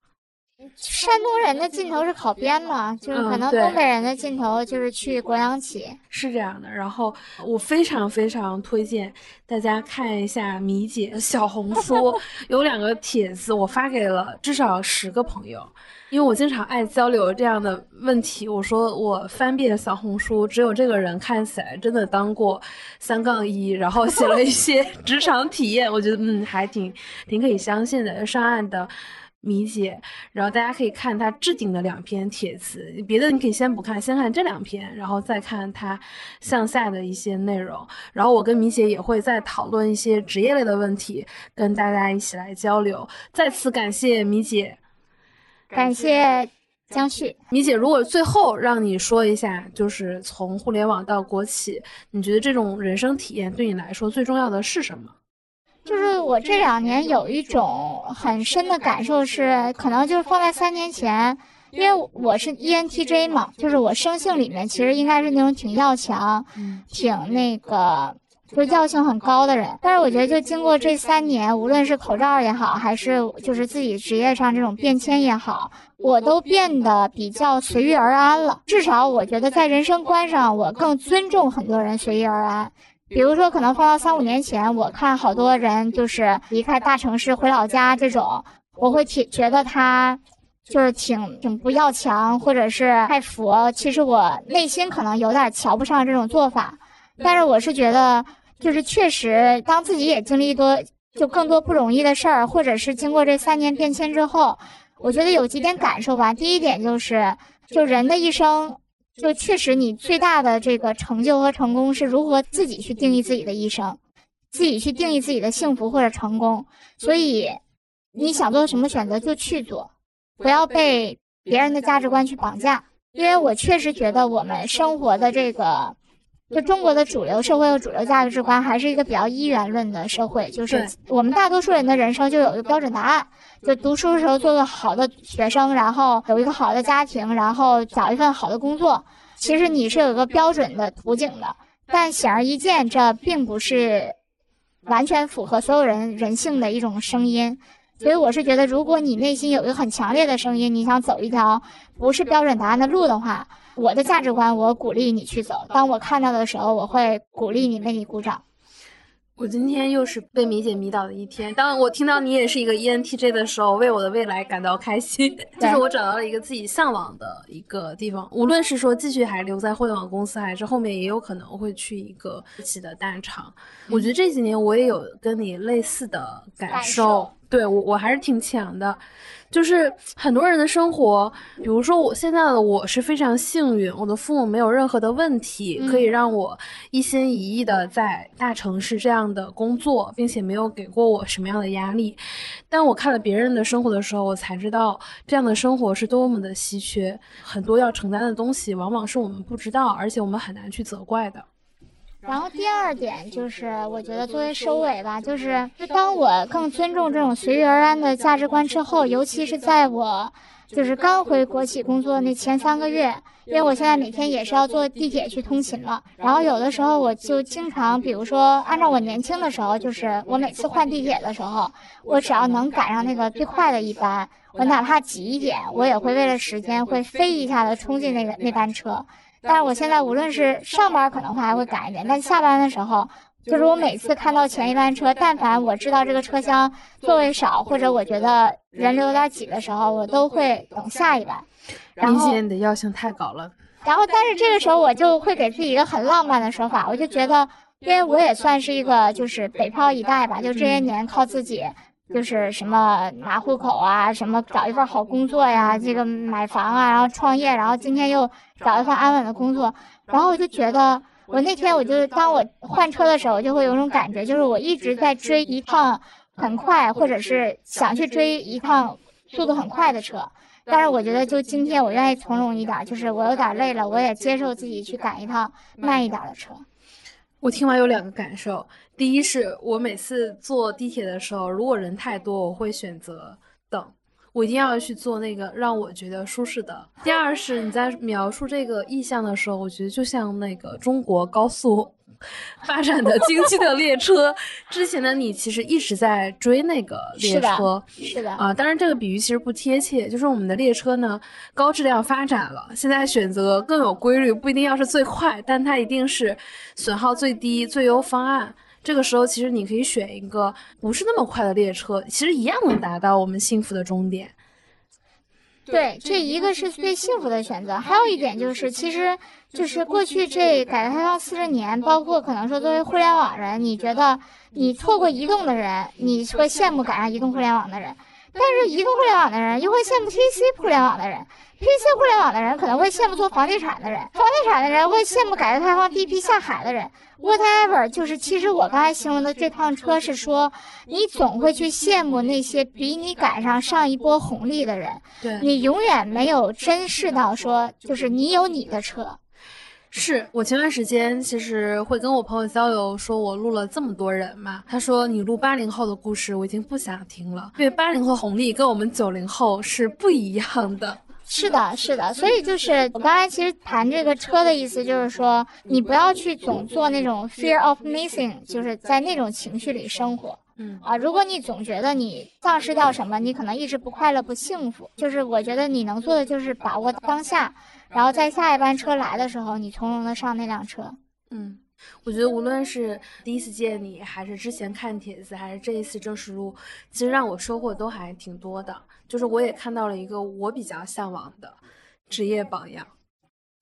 山东人的尽头是考编嘛，就是可能东北人的尽头就是去国央企，是这样的。然后我非常非常推荐大家看一下米姐小红书，有两个帖子，我发给了至少十个朋友。因为我经常爱交流这样的问题，我说我翻遍小红书，只有这个人看起来真的当过三杠一，然后写了一些 职场体验，我觉得嗯还挺挺可以相信的。上岸的米姐，然后大家可以看她置顶的两篇帖子，别的你可以先不看，先看这两篇，然后再看她向下的一些内容。然后我跟米姐也会再讨论一些职业类的问题，跟大家一起来交流。再次感谢米姐。感谢江旭，米姐，如果最后让你说一下，就是从互联网到国企，你觉得这种人生体验对你来说最重要的是什么？就是我这两年有一种很深的感受是，可能就是放在三年前，因为我是 ENTJ 嘛，就是我生性里面其实应该是那种挺要强，挺那个。就是药性很高的人，但是我觉得就经过这三年，无论是口罩也好，还是就是自己职业上这种变迁也好，我都变得比较随遇而安了。至少我觉得在人生观上，我更尊重很多人随遇而安。比如说，可能放到三五年前，我看好多人就是离开大城市回老家这种，我会挺觉得他就是挺挺不要强，或者是太佛。其实我内心可能有点瞧不上这种做法，但是我是觉得。就是确实，当自己也经历多就更多不容易的事儿，或者是经过这三年变迁之后，我觉得有几点感受吧。第一点就是，就人的一生，就确实你最大的这个成就和成功是如何自己去定义自己的一生，自己去定义自己的幸福或者成功。所以，你想做什么选择就去做，不要被别人的价值观去绑架。因为我确实觉得我们生活的这个。就中国的主流社会和主流价值观还是一个比较一元论的社会，就是我们大多数人的人生就有一个标准答案，就读书的时候做个好的学生，然后有一个好的家庭，然后找一份好的工作。其实你是有一个标准的途径的，但显而易见，这并不是完全符合所有人人性的一种声音。所以我是觉得，如果你内心有一个很强烈的声音，你想走一条不是标准答案的路的话，我的价值观我鼓励你去走。当我看到的时候，我会鼓励你，为你鼓掌。我今天又是被米姐迷倒的一天。当我听到你也是一个 E ENTJ 的时候，为我的未来感到开心。就是我找到了一个自己向往的一个地方，无论是说继续还留在互联网公司，还是后面也有可能会去一个自己的大厂。我觉得这几年我也有跟你类似的感感，受对我我还是挺强的。就是很多人的生活，比如说我现在的我是非常幸运，我的父母没有任何的问题，可以嗯让我一心一意的在大城市这样的工作，并且没有给过我什么样的压力。但我看了别人的生活的时候，我才知道这样的生活是多么的稀缺，很多要承担的东西往往是我们不知道，而且我们很难去责怪的。然后第二点就是，我觉得作为收尾吧，就是当我更尊重这种随遇而安的价值观之后，尤其是在我就是刚回国企工作那前三个月，因为我现在每天也是要坐地铁去通勤了，然后有的时候我就经常，比如说按照我年轻的时候，就是我每次换地铁的时候，我只要能赶上那个最快的一班，我哪怕挤一点，我也会为了时间会飞一下的冲进那个那班车。但是我现在无论是上班可能会还会赶一点，但下班的时候，就是我每次看到前一班车，但凡我知道这个车厢座位少，或者我觉得人流有点挤的时候，我都会等下一班。然后，明显你的要求太高了。然后，但是这个时候我就会给自己一个很浪漫的说法，我就觉得，因为我也算是一个就是北漂一代吧，就这些年靠自己。就是什么拿户口啊，什么找一份好工作呀，这个买房啊，然后创业，然后今天又找一份安稳的工作，然后我就觉得，我那天我就当我换车的时候，就会有种感觉，就是我一直在追一趟很快，或者是想去追一趟速度很快的车。但是我觉得，就今天我愿意从容一点，就是我有点累了，我也接受自己去赶一趟慢一点的车。我听完有两个感受，第一是我每次坐地铁的时候，如果人太多，我会选择等，我一定要去坐那个让我觉得舒适的。第二是你在描述这个意象的时候，我觉得就像那个中国高速 发展的经济的列车，之前的你其实一直在追那个列车。是的，啊，当然这个比喻其实不贴切，就是我们的列车呢高质量发展了，现在选择更有规律，不一定要是最快，但它一定是损耗最低、最优方案。这个时候，其实你可以选一个不是那么快的列车，其实一样能达到我们幸福的终点。对，这一个是最幸福的选择，还有一点就是，其实就是过去这改革开放四十年，包括可能说作为互联网人，你觉得你错过移动的人，你会羡慕赶上移动互联网的人，但是移动互联网的人又会羡慕 TC 互联网的人，PC 互联网的人可能会羡慕做房地产的人，房地产的人会羡慕改革开放第一批下海的人。Whatever，就是其实我刚才形容的这趟车是说，你总会去羡慕那些比你赶上上一波红利的人。对，你永远没有珍视到说，就是你有你的车，是我前段时间其实会跟我朋友交流，说我录了这么多人嘛，他说你录八零后的故事，我已经不想听了，因为八零后红利跟我们九零后是不一样的。是的，是的，所以就是我刚才其实谈这个车的意思，就是说你不要去总做那种 fear of missing，就是在那种情绪里生活嗯啊。如果你总觉得你丧失掉什么，你可能一直不快乐、不幸福。就是我觉得你能做的就是把握当下，然后在下一班车来的时候，你从容的上那辆车。嗯，我觉得无论是第一次见你，还是之前看帖子，还是这一次正式录，其实让我收获都还挺多的。就是我也看到了一个我比较向往的职业榜样。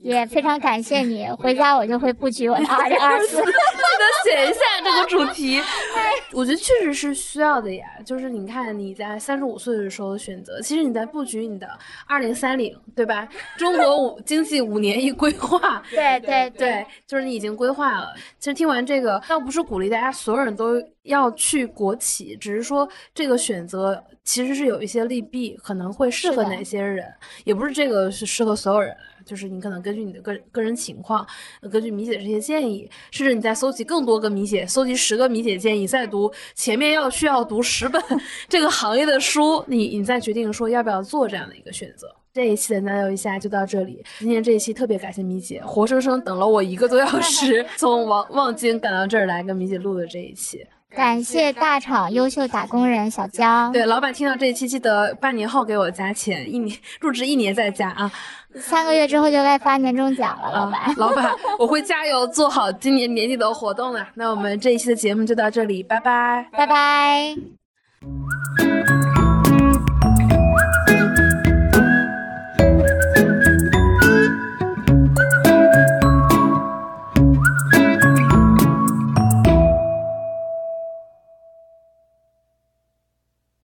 也非常感谢你，回家我就会布局我的 二零二四。记得写一下这个主题。我觉得确实是需要的呀。就是你看你在三十五岁的时候的选择，其实你在布局你的二零三零，对吧？中国五经济五年一规划。对对对，就是你已经规划了。其实听完这个，倒不是鼓励大家所有人都要去国企，只是说这个选择其实是有一些利弊，可能会适合哪些人，也不是这个是适合所有人。就是你可能根据你的个个人情况，根据米姐这些建议，甚至你再搜集更多个米姐，搜集十个米姐建议，再读前面要需要读十本 这个行业的书，你你再决定说要不要做这样的一个选择。这一期的南游一下就到这里，今天这一期特别感谢米姐，活生生等了我一个多小时，从望望京赶到这儿来跟米姐录的这一期。感谢大厂优秀打工人小江。对，老板听到这一期，记得半年后给我加钱，一年入职一年再加啊。三个月之后就该发年终奖了，老板。老板，我会加油做好今年年底的活动的。那我们这一期的节目就到这里，拜拜，拜拜。